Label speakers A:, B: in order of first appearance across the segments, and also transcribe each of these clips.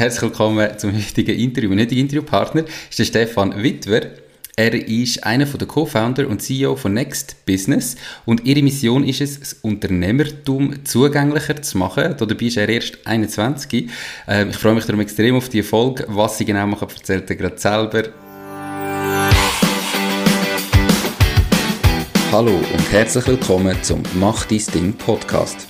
A: Herzlich willkommen zum heutigen Interview. Mein heutiger Interviewpartner ist der Stefan Wittwer. Er ist einer der Co-Founder und CEO von Next Business und ihre Mission ist es, das Unternehmertum zugänglicher zu machen. Dabei ist er erst 21. Ähm, ich freue mich darum extrem auf die Folge. Was sie genau machen, erzählt er gerade selber. Hallo und herzlich willkommen zum Mach dein Ding Podcast.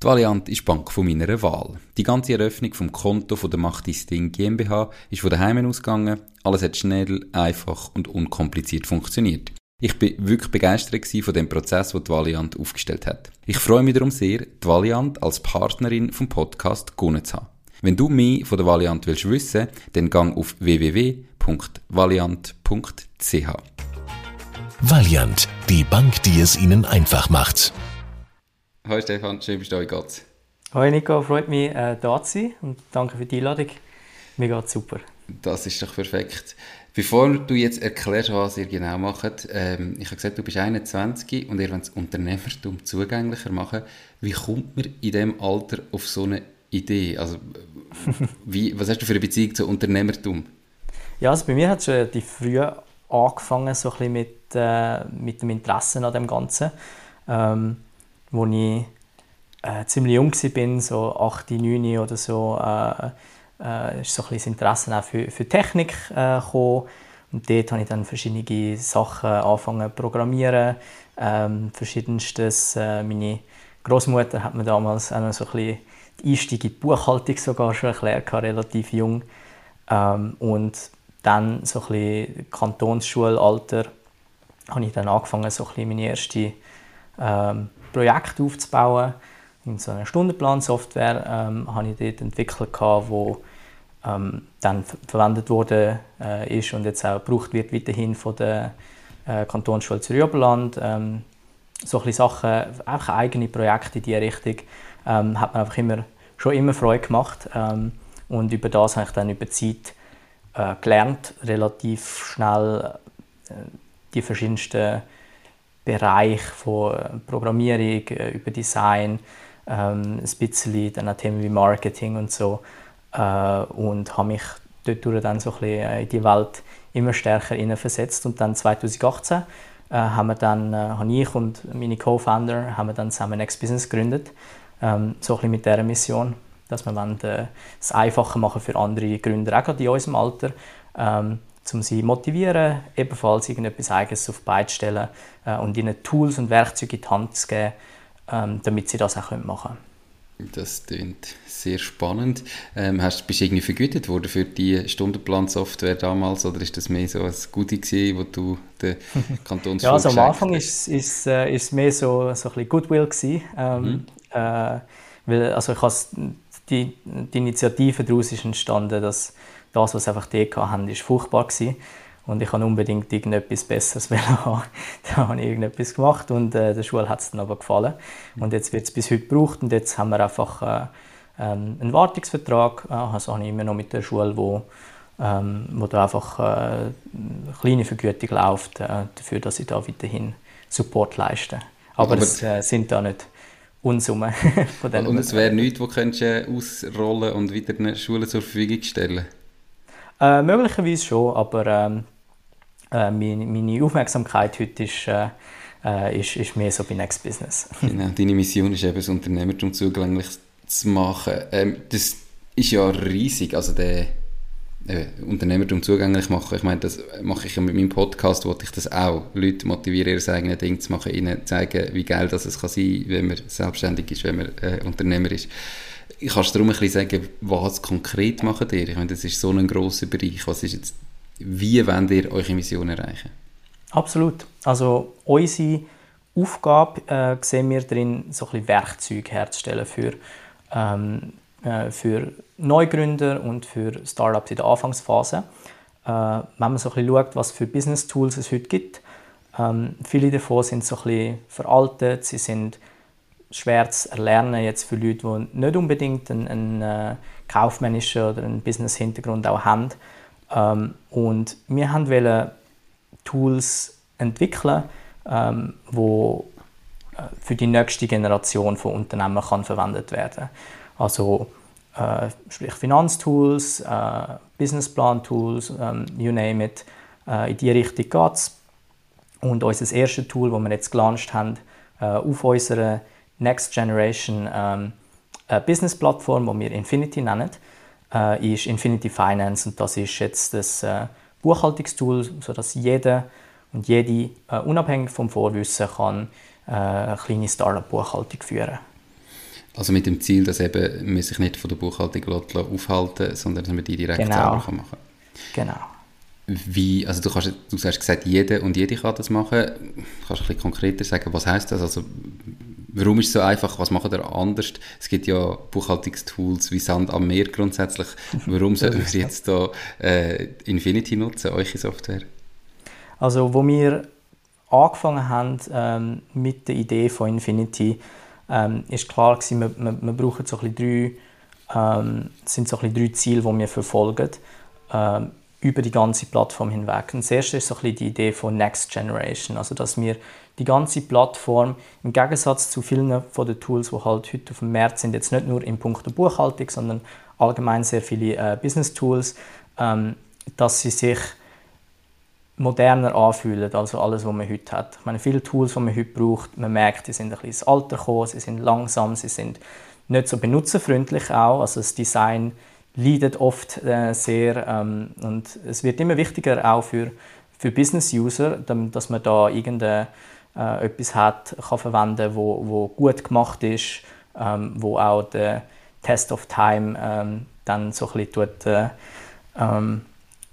A: Die Valiant ist die Bank von meiner Wahl. Die ganze Eröffnung vom Konto von der Macht ist Ding GmbH ist von daheim ausgegangen. Alles hat schnell, einfach und unkompliziert funktioniert. Ich bin wirklich begeistert von dem Prozess, den die Valiant aufgestellt hat. Ich freue mich darum sehr, die Valiant als Partnerin vom Podcast gewonnen zu haben. Wenn du mehr von der Valiant willst wissen, dann gang auf www.valiant.ch.
B: Valiant, die Bank, die es Ihnen einfach macht.
A: Hallo Stefan, schön bist du da, geht's?
C: Hallo Nico, freut mich, äh, da zu sein und danke für die Einladung. Mir geht's super.
A: Das ist doch perfekt. Bevor du jetzt erklärst, was ihr genau macht, ähm, ich habe gesagt, du bist 21 und ihr wollt das Unternehmertum zugänglicher machen. Wie kommt man in diesem Alter auf so eine Idee? Also, wie, was hast du für eine Beziehung zu Unternehmertum?
C: Ja, also bei mir hat es relativ früh angefangen, so ein bisschen mit, äh, mit dem Interesse an dem Ganzen. Ähm, wo ich äh, ziemlich jung war, so 8, 9 oder so, äh, äh, ist so ein bisschen Interesse auch für, für Technik äh, gekommen. Und dort habe ich dann verschiedene Sachen angefangen zu programmieren. Ähm, verschiedenstes. Äh, meine Großmutter hat mir damals auch noch so ein bisschen die Einstieg in die Buchhaltung sogar schon erklärt, relativ jung. Ähm, und dann so ein bisschen Kantonsschulalter habe ich dann angefangen, so ein bisschen meine erste ähm, Projekt aufzubauen. In so einer Stundenplansoftware ähm, habe ich dort entwickelt, wo ähm, dann verwendet wurde äh, ist und jetzt auch gebraucht wird weiterhin von der äh, Kantonsschule Zürich-Oberland. Ähm, so ein Sachen, einfach eigene Projekte in diese Richtung, ähm, hat mir einfach immer, schon immer Freude gemacht. Ähm, und über das habe ich dann über die Zeit äh, gelernt, relativ schnell äh, die verschiedensten Bereich von äh, Programmierung äh, über Design, ähm, ein bisschen dann Themen wie Marketing und so äh, und habe mich dort dann so ein bisschen in die Welt immer stärker versetzt und dann 2018 äh, haben wir dann, äh, habe ich und meine Co-Founder haben wir dann zusammen Next Business gegründet, ähm, so ein bisschen mit dieser Mission, dass wir wollen, äh, es einfacher machen für andere Gründer, auch gerade in unserem Alter, ähm, um sie zu motivieren, ebenfalls irgendetwas Eigenes auf die Beine zu stellen äh, und ihnen Tools und Werkzeuge in die Hand zu geben, ähm, damit sie das auch machen können.
A: Das klingt sehr spannend. Ähm, hast, bist du irgendwie vergütet worden für die Stundenplan-Software damals oder ist das mehr so ein Goodie gewesen, wo du den Kantonsschule
C: Ja, also am Anfang war es äh, ist mehr so, so ein bisschen Goodwill gewesen. Ähm, mhm. äh, weil, also ich die, die Initiative daraus ist entstanden, dass das, was einfach die hatten, ist furchtbar gewesen. Und ich habe unbedingt irgendetwas Besseres haben. da habe ich irgendetwas gemacht und äh, der Schule hat es dann aber gefallen. Und jetzt wird es bis heute gebraucht und jetzt haben wir einfach äh, ähm, einen Wartungsvertrag. Äh, also habe ich immer noch mit der Schule, wo, ähm, wo da einfach äh, eine kleine Vergütung läuft, äh, dafür, dass ich da weiterhin Support leiste. Aber, aber es äh, sind da nicht Unsummen
A: von Und es wäre nichts, wo könntest du ausrollen und wieder eine Schule zur Verfügung stellen
C: äh, möglicherweise schon, aber ähm, äh, meine, Aufmerksamkeit heute ist, äh, äh, ist, ist mehr so bei Next Business.
A: Genau, deine Mission ist eben, das Unternehmertum zugänglich zu machen. Ähm, das ist ja riesig, also der äh, Unternehmertum zugänglich machen. Ich meine, das mache ich ja mit meinem Podcast, wollte ich das auch. Leute motivieren, ihr eigenes Ding zu machen, ihnen zeigen, wie geil das es kann sein, wenn man selbstständig ist, wenn man äh, Unternehmer ist. Kannst du darum ein bisschen sagen, was konkret macht ihr? Ich meine, das ist so ein grosser Bereich. Was ist jetzt, wie wollt ihr eure Mission erreichen?
C: Absolut. Also unsere Aufgabe äh, sehen wir darin, so ein bisschen Werkzeuge herzustellen für, ähm, äh, für Neugründer und für Startups in der Anfangsphase. Äh, wenn man so ein bisschen schaut, was für Business Tools es heute gibt, Ähm, viele davon sind so ein bisschen veraltet, sie sind schwer zu erlernen jetzt für Leute, die nicht unbedingt einen, einen äh, kaufmännischen oder einen Business-Hintergrund auch haben. Ähm, und wir wollten Tools entwickeln, ähm, wo äh, für die nächste Generation von Unternehmen kann verwendet werden. Also äh, sprich Finanztools, äh, Businessplan-Tools, ähm, you name it. Äh, in die Richtung geht es. Und unser erstes Tool, das wir jetzt gelauncht haben, äh, auf unserer Next Generation ähm, Business Plattform, die wir Infinity nennen, äh, ist Infinity Finance und das ist jetzt das äh, Buchhaltungstool, sodass jeder und jede äh, unabhängig vom Vorwissen kann äh, eine kleine Startup-Buchhaltung führen.
A: Also mit dem Ziel, dass eben man sich nicht von der Buchhaltung aufhalten sondern dass man die direkt
C: genau.
A: selber machen kann.
C: Genau.
A: Wie, also du, kannst, du hast gesagt, jeder und jede kann das machen. Kannst du ein bisschen konkreter sagen, was heißt das? Also warum ist es so einfach? Was macht ihr anders? Es gibt ja Buchhaltungstools wie Sand am Meer grundsätzlich. Warum sollten wir jetzt da äh, Infinity nutzen, eure Software?
C: Also wo wir angefangen haben ähm, mit der Idee von Infinity, ähm, ist klar gewesen, wir, wir, wir brauchen so ein drei, ähm, sind so ein drei Ziele, die wir verfolgen. Ähm, über die ganze Plattform hinweg. Und das erste ist so ein die Idee von Next Generation, also dass wir die ganze Plattform im Gegensatz zu vielen von den Tools, die halt heute auf dem Markt sind, jetzt nicht nur in puncto Buchhaltung, sondern allgemein sehr viele äh, Business Tools, ähm, dass sie sich moderner anfühlen, also alles, was man heute hat. Ich meine, viele Tools, die man heute braucht, man merkt, die sind ein bisschen ins Alter gekommen, sie sind langsam, sie sind nicht so benutzerfreundlich auch, also das Design leidet oft äh, sehr ähm, und es wird immer wichtiger auch für, für Business-User, dass man da irgendetwas äh, hat, kann verwenden, wo, wo gut gemacht ist, ähm, wo auch der Test of Time ähm, dann so ein bisschen tut, äh, ähm,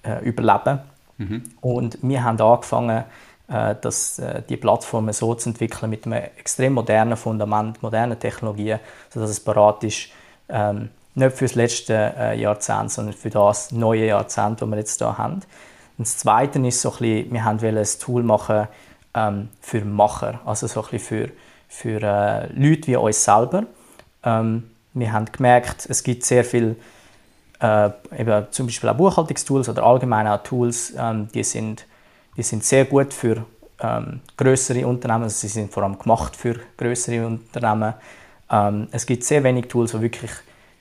C: äh, überleben. Mhm. Und wir haben angefangen, äh, dass, äh, die Plattformen so zu entwickeln mit einem extrem modernen Fundament, modernen Technologien, sodass es bereit ist, ähm, nicht für das letzte äh, Jahrzehnt, sondern für das neue Jahrzehnt, das wir jetzt hier haben. Und das Zweite ist so ein bisschen, wir haben ein Tool machen ähm, für Macher, also so ein bisschen für, für äh, Leute wie uns selber. Ähm, wir haben gemerkt, es gibt sehr viele äh, eben zum Beispiel auch Buchhaltungstools oder allgemein auch Tools, ähm, die, sind, die sind sehr gut für ähm, größere Unternehmen, also sie sind vor allem gemacht für größere Unternehmen. Ähm, es gibt sehr wenige Tools, die wirklich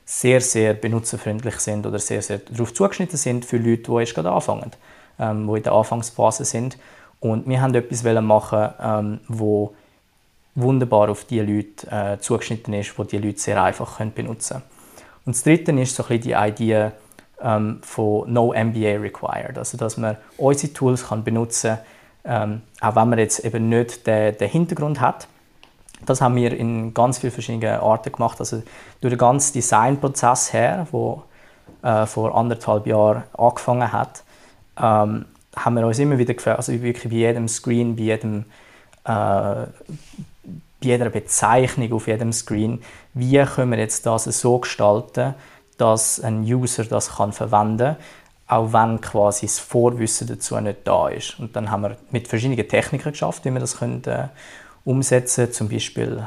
C: sehr, sehr benutzerfreundlich sind oder sehr, sehr darauf zugeschnitten sind für Leute, die erst gerade anfangen, ähm, die in der Anfangsphase sind. Und wir haben etwas machen, ähm, wo wunderbar auf die Leute äh, zugeschnitten ist, wo die Leute sehr einfach können benutzen können. Und das Dritte ist so ein die Idee ähm, von No MBA Required, also dass man unsere Tools kann benutzen kann, ähm, auch wenn man jetzt eben nicht den, den Hintergrund hat, das haben wir in ganz vielen verschiedenen Arten gemacht. Also durch den ganzen Designprozess her, wo äh, vor anderthalb Jahren angefangen hat, ähm, haben wir uns immer wieder gefragt, also wirklich bei jedem Screen, bei, jedem, äh, bei jeder Bezeichnung auf jedem Screen, wie können wir jetzt das so gestalten, dass ein User das kann verwenden kann, auch wenn quasi das Vorwissen dazu nicht da ist. Und dann haben wir mit verschiedenen Techniken geschafft, wie wir das können, äh, umsetzen. Zum Beispiel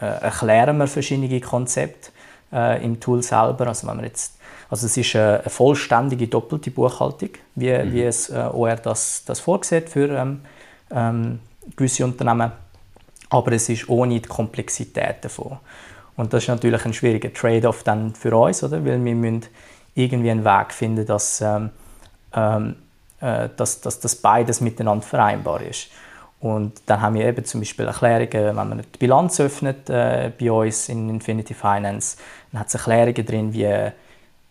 C: äh, erklären wir verschiedene Konzepte äh, im Tool selber. Also, wenn man jetzt, also es ist eine, eine vollständige doppelte Buchhaltung, wie, mhm. wie es äh, OR das, das vorsieht für ähm, ähm, gewisse Unternehmen. Aber es ist ohne die Komplexität davon. Und das ist natürlich ein schwieriger Trade-off dann für uns, oder? weil wir müssen irgendwie einen Weg finden, dass, ähm, ähm äh, dass, dass das beides miteinander vereinbar ist. Und dann haben wir eben zum Beispiel Erklärungen, wenn man die Bilanz öffnet äh, bei uns in Infinity Finance, dann hat es Erklärungen drin, wie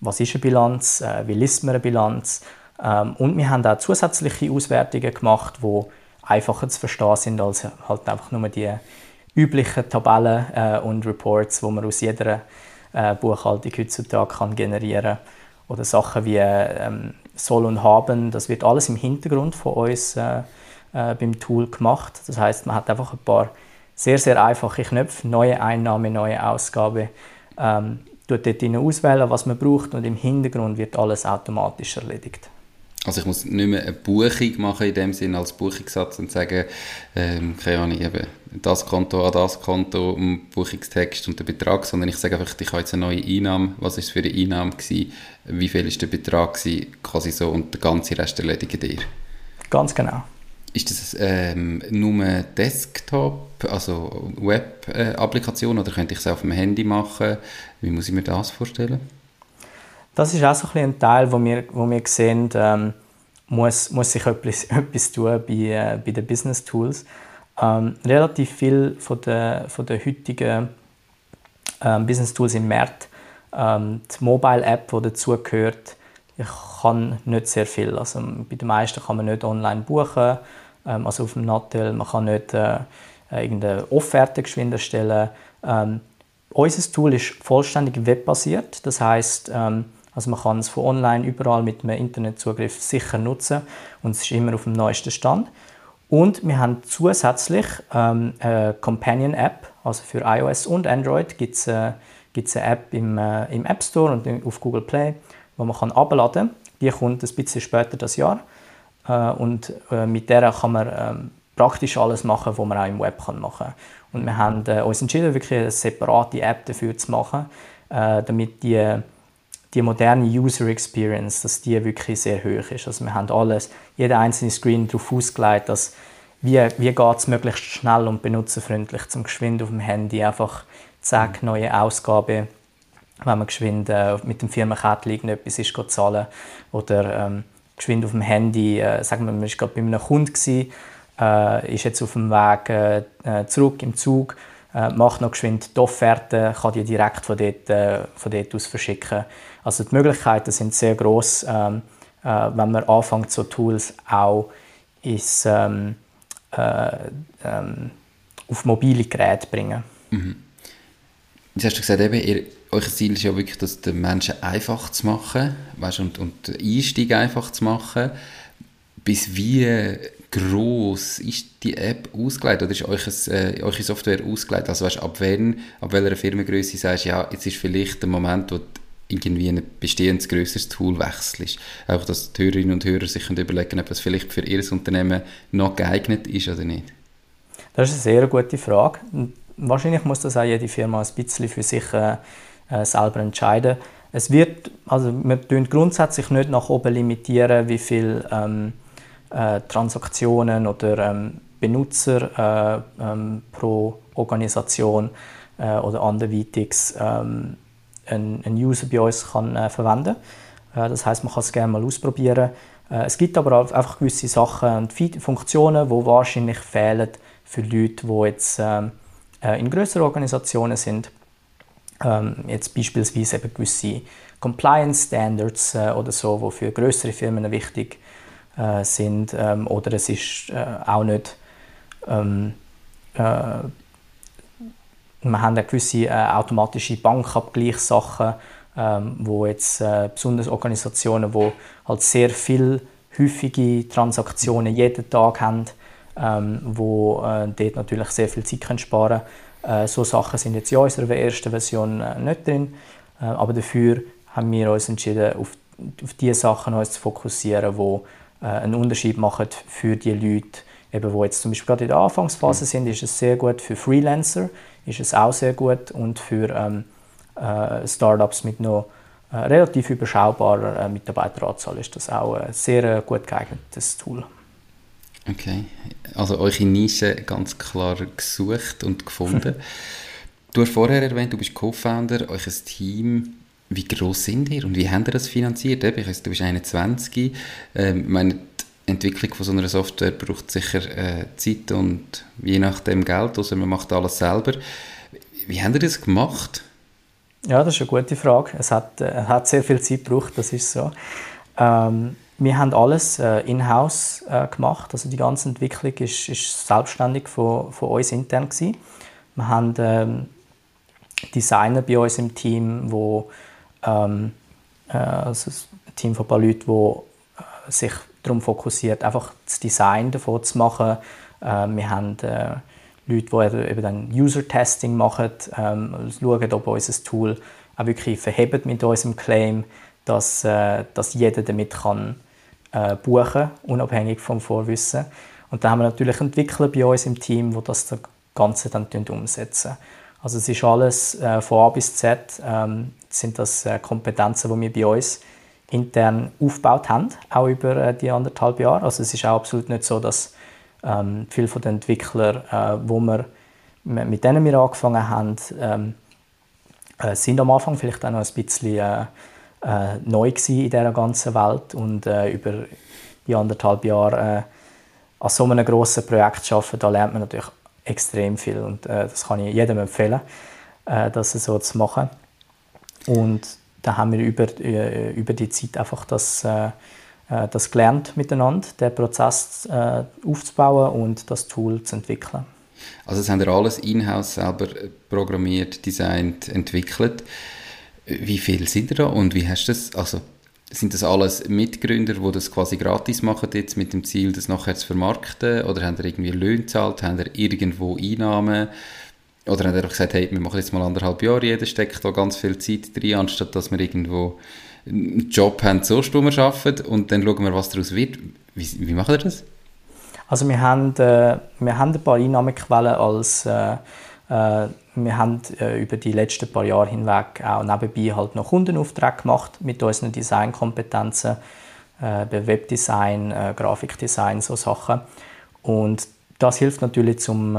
C: was ist eine Bilanz, äh, wie liest man eine Bilanz. Ähm, und wir haben auch zusätzliche Auswertungen gemacht, die einfacher zu verstehen sind als halt einfach nur die üblichen Tabellen äh, und Reports, die man aus jeder äh, Buchhaltung heutzutage kann generieren kann. Oder Sachen wie ähm, Soll und Haben, das wird alles im Hintergrund von uns beim Tool gemacht. Das heißt, man hat einfach ein paar sehr, sehr einfache Knöpfe, neue Einnahme, neue Ausgabe, ähm, tut dort auswählen, was man braucht und im Hintergrund wird alles automatisch erledigt.
A: Also ich muss nicht mehr eine Buchung machen in dem Sinne als Buchungssatz und sagen, ähm, keine Ahnung, eben das Konto an das Konto, um Buchungstext und den Betrag, sondern ich sage einfach, ich habe jetzt eine neue Einnahme, was ist für eine Einnahme gewesen, wie viel ist der Betrag gewesen, quasi so und der ganze Rest erledige dir.
C: Ganz genau.
A: Ist das ähm, nur Desktop, also Web-Applikation oder könnte ich es auf dem Handy machen? Wie muss ich mir das vorstellen?
C: Das ist auch so ein, Teil, wo wir, wo wir sehen, ähm, muss, muss sich etwas, etwas tun bei, äh, bei den Business Tools. Ähm, relativ viel von der, von der heutigen ähm, Business Tools im März, ähm, die Mobile App, die dazugehört, kann nicht sehr viel. Also bei den meisten kann man nicht online buchen, ähm, also auf dem Nattel, man kann nicht äh, irgendeine Offerte geschwind erstellen. Ähm, unser Tool ist vollständig webbasiert, das heißt ähm, also man kann es von online überall mit einem Internetzugriff sicher nutzen und es ist immer auf dem neuesten Stand. Und wir haben zusätzlich ähm, eine Companion-App, also für iOS und Android gibt es äh, eine App im, äh, im App Store und auf Google Play, die man kann abladen kann. Die kommt ein bisschen später das Jahr äh, und äh, mit der kann man ähm, praktisch alles machen, was man auch im Web kann machen kann. Und wir haben äh, uns entschieden, wirklich eine separate App dafür zu machen, äh, damit die die moderne User Experience, dass die wirklich sehr hoch ist. Also wir haben alles, jeder einzelne Screen darauf ausgelegt, dass wie, wie geht es möglichst schnell und benutzerfreundlich zum geschwind auf dem Handy einfach zack, neue Ausgabe, wenn man geschwind äh, mit dem Firmenkärtchen irgendetwas ist, zahlen oder ähm, geschwind auf dem Handy, äh, sagen wir, man war gerade bei einem Kunden gewesen, äh, ist jetzt auf dem Weg äh, äh zurück im Zug, äh, macht noch geschwind die Offerte, kann die direkt von dort, äh, von dort aus verschicken also die Möglichkeiten sind sehr groß, ähm, äh, wenn man anfängt, so Tools auch ins, ähm, äh, ähm, auf mobile Geräte zu bringen.
A: Mhm. Jetzt hast du gesagt, eben, ihr, euer Ziel ist ja wirklich, das den Menschen einfach zu machen weißt, und, und den Einstieg einfach zu machen. Bis wie groß ist die App ausgelegt oder ist euch äh, eure Software ausgelegt? Also weißt, ab, wann, ab welcher Firmengröße sagst du, ja, jetzt ist vielleicht der Moment, wo irgendwie ein bestehendes grösseres Tool wechselst. Auch, dass die Hörerinnen und Hörer sich überlegen ob es vielleicht für ihr Unternehmen noch geeignet ist oder nicht.
C: Das ist eine sehr gute Frage. Wahrscheinlich muss das auch jede Firma ein bisschen für sich äh, äh selber entscheiden. Es wird, also wir tun grundsätzlich nicht nach oben limitieren, wie viele ähm, äh, Transaktionen oder ähm, Benutzer äh, ähm, pro Organisation äh, oder anderweitig ähm, ein, User bei uns kann, äh, verwenden. Äh, das heißt, man kann es gerne mal ausprobieren. Äh, es gibt aber auch einfach gewisse Sachen und Funktionen, die wahrscheinlich fehlen für Leute, die jetzt ähm, äh, in größeren Organisationen sind. Ähm, jetzt beispielsweise eben gewisse Compliance Standards oder so, die für größere Firmen wichtig äh, sind. Ähm, oder es ist auch nicht ähm, wir haben eine gewisse äh, automatische Bankabgleichssachen, ähm, wo jetzt äh, besonders Organisationen, die halt sehr viel häufige Transaktionen jeden Tag haben, ähm, wo äh, dort natürlich sehr viel Zeit können sparen. Äh, so Sachen sind jetzt in unserer ersten Version äh, nicht drin, äh, aber dafür haben wir uns entschieden, auf, auf die Sachen uns zu fokussieren, äh, einen Unterschied machen für die Leute, eben, die jetzt zum Beispiel gerade in der Anfangsphase sind, ist es sehr gut für Freelancer, ist es auch sehr gut und für ähm, äh, Startups mit noch äh, relativ überschaubarer äh, Mitarbeiteranzahl ist das auch ein sehr äh, gut geeignetes Tool.
A: Okay, also eure Nische ganz klar gesucht und gefunden. du hast vorher erwähnt, du bist Co-Founder, euer Team. Wie groß sind ihr und wie habt ihr das finanziert? Ich weiß, du bist 21. Ähm, meine, Entwicklung von so einer Software braucht sicher äh, Zeit und je nachdem Geld, also man macht alles selber. Wie haben ihr das gemacht?
C: Ja, das ist eine gute Frage. Es hat, äh, hat sehr viel Zeit gebraucht, das ist so. Ähm, wir haben alles äh, in-house äh, gemacht, also die ganze Entwicklung ist, ist selbstständig von, von uns intern gewesen. Wir haben ähm, Designer bei uns im Team, wo ähm, äh, also ein Team von ein paar Leuten, die äh, sich darum fokussiert, einfach das Design davon zu machen. Äh, wir haben äh, Leute, die eben dann User-Testing machen, ähm, schauen, ob unser Tool auch wirklich verhebt mit unserem Claim, dass, äh, dass jeder damit kann äh, buchen, unabhängig vom Vorwissen. Und dann haben wir natürlich Entwickler bei uns im Team, die das Ganze dann umsetzen. Also es ist alles äh, von A bis Z ähm, sind das äh, Kompetenzen, die wir bei uns intern aufgebaut haben, auch über äh, die anderthalb Jahre. Also es ist auch absolut nicht so, dass ähm, viele von den Entwicklern, äh, wo wir, mit denen wir angefangen haben, ähm, äh, sind am Anfang vielleicht auch noch ein bisschen äh, äh, neu in dieser ganzen Welt und über die anderthalb Jahre an so einem grossen Projekt arbeiten, da lernt man natürlich extrem viel und das kann ich jedem empfehlen, das so zu machen. Und da haben wir über, äh, über die Zeit einfach das, das gelernt miteinander, den Prozess aufzubauen und das Tool zu entwickeln.
A: Also das haben wir alles in-house selber programmiert, designt, entwickelt. Wie viel sind da und wie hast du das, also sind das alles Mitgründer, die das quasi gratis machen jetzt mit dem Ziel, das nachher zu vermarkten oder haben ihr irgendwie Löhne gezahlt, haben ihr irgendwo Einnahmen oder haben ihr gesagt, hey, wir machen jetzt mal anderthalb Jahre, jeder steckt da ganz viel Zeit rein, anstatt dass wir irgendwo einen Job haben, so wir arbeiten und dann schauen wir, was daraus wird. Wie, wie macht ihr das?
C: Also wir haben, äh, wir haben ein paar Einnahmequellen als äh, äh, wir haben äh, über die letzten paar Jahre hinweg auch nebenbei halt noch Kundenaufträge gemacht mit unseren Designkompetenzen, äh, bei Webdesign, äh, Grafikdesign, so Sachen. Und das hilft natürlich, zum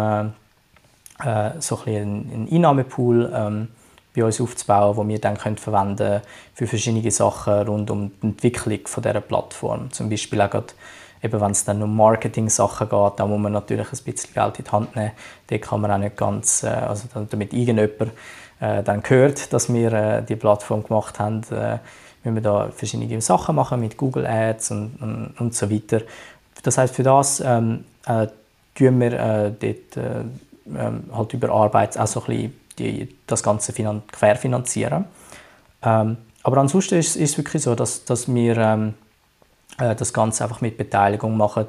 C: äh, so ein einen Einnahmepool ähm, bei uns aufzubauen, wo wir dann können verwenden für verschiedene Sachen rund um die Entwicklung von dieser Plattform. Zum Beispiel auch gerade wenn es dann um Marketing-Sachen geht, da muss man natürlich ein bisschen Geld in die Hand nehmen. Da kann man auch nicht ganz, äh, also damit irgendjemand äh, dann hört, dass wir äh, die Plattform gemacht haben, äh, müssen wir da verschiedene Sachen machen mit Google Ads und, und, und so weiter. Das heißt, für das ähm, äh, tun wir äh, dort äh, ähm, halt über Arbeit auch so ein bisschen die, das Ganze finan querfinanzieren. Ähm, aber ansonsten ist es wirklich so, dass, dass wir ähm, äh, das Ganze einfach mit Beteiligung machen.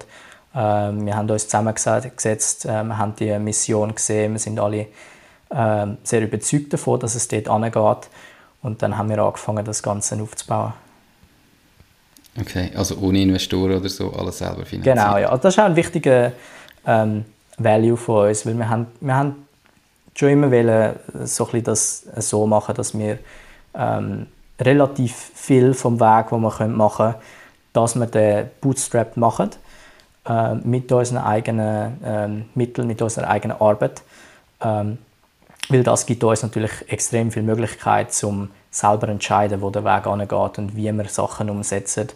C: Äh, wir haben uns zusammengesetzt, äh, wir haben die Mission gesehen, wir sind alle sehr überzeugt davon, dass es dort angeht. Und dann haben wir angefangen, das Ganze aufzubauen.
A: Okay, also ohne Investoren oder so, alles selber finanzieren?
C: Genau, ja. Also das ist auch ein wichtiger ähm, Value von uns, weil wir haben, wir haben schon immer wollen, so ein das so machen, dass wir ähm, relativ viel vom Weg, den wir machen können, dass wir den Bootstrap machen äh, mit unseren eigenen äh, Mitteln, mit unserer eigenen Arbeit. Ähm, weil das gibt uns natürlich extrem viel Möglichkeit, um selber zu entscheiden, wo der Weg angeht und wie wir Sachen umsetzen,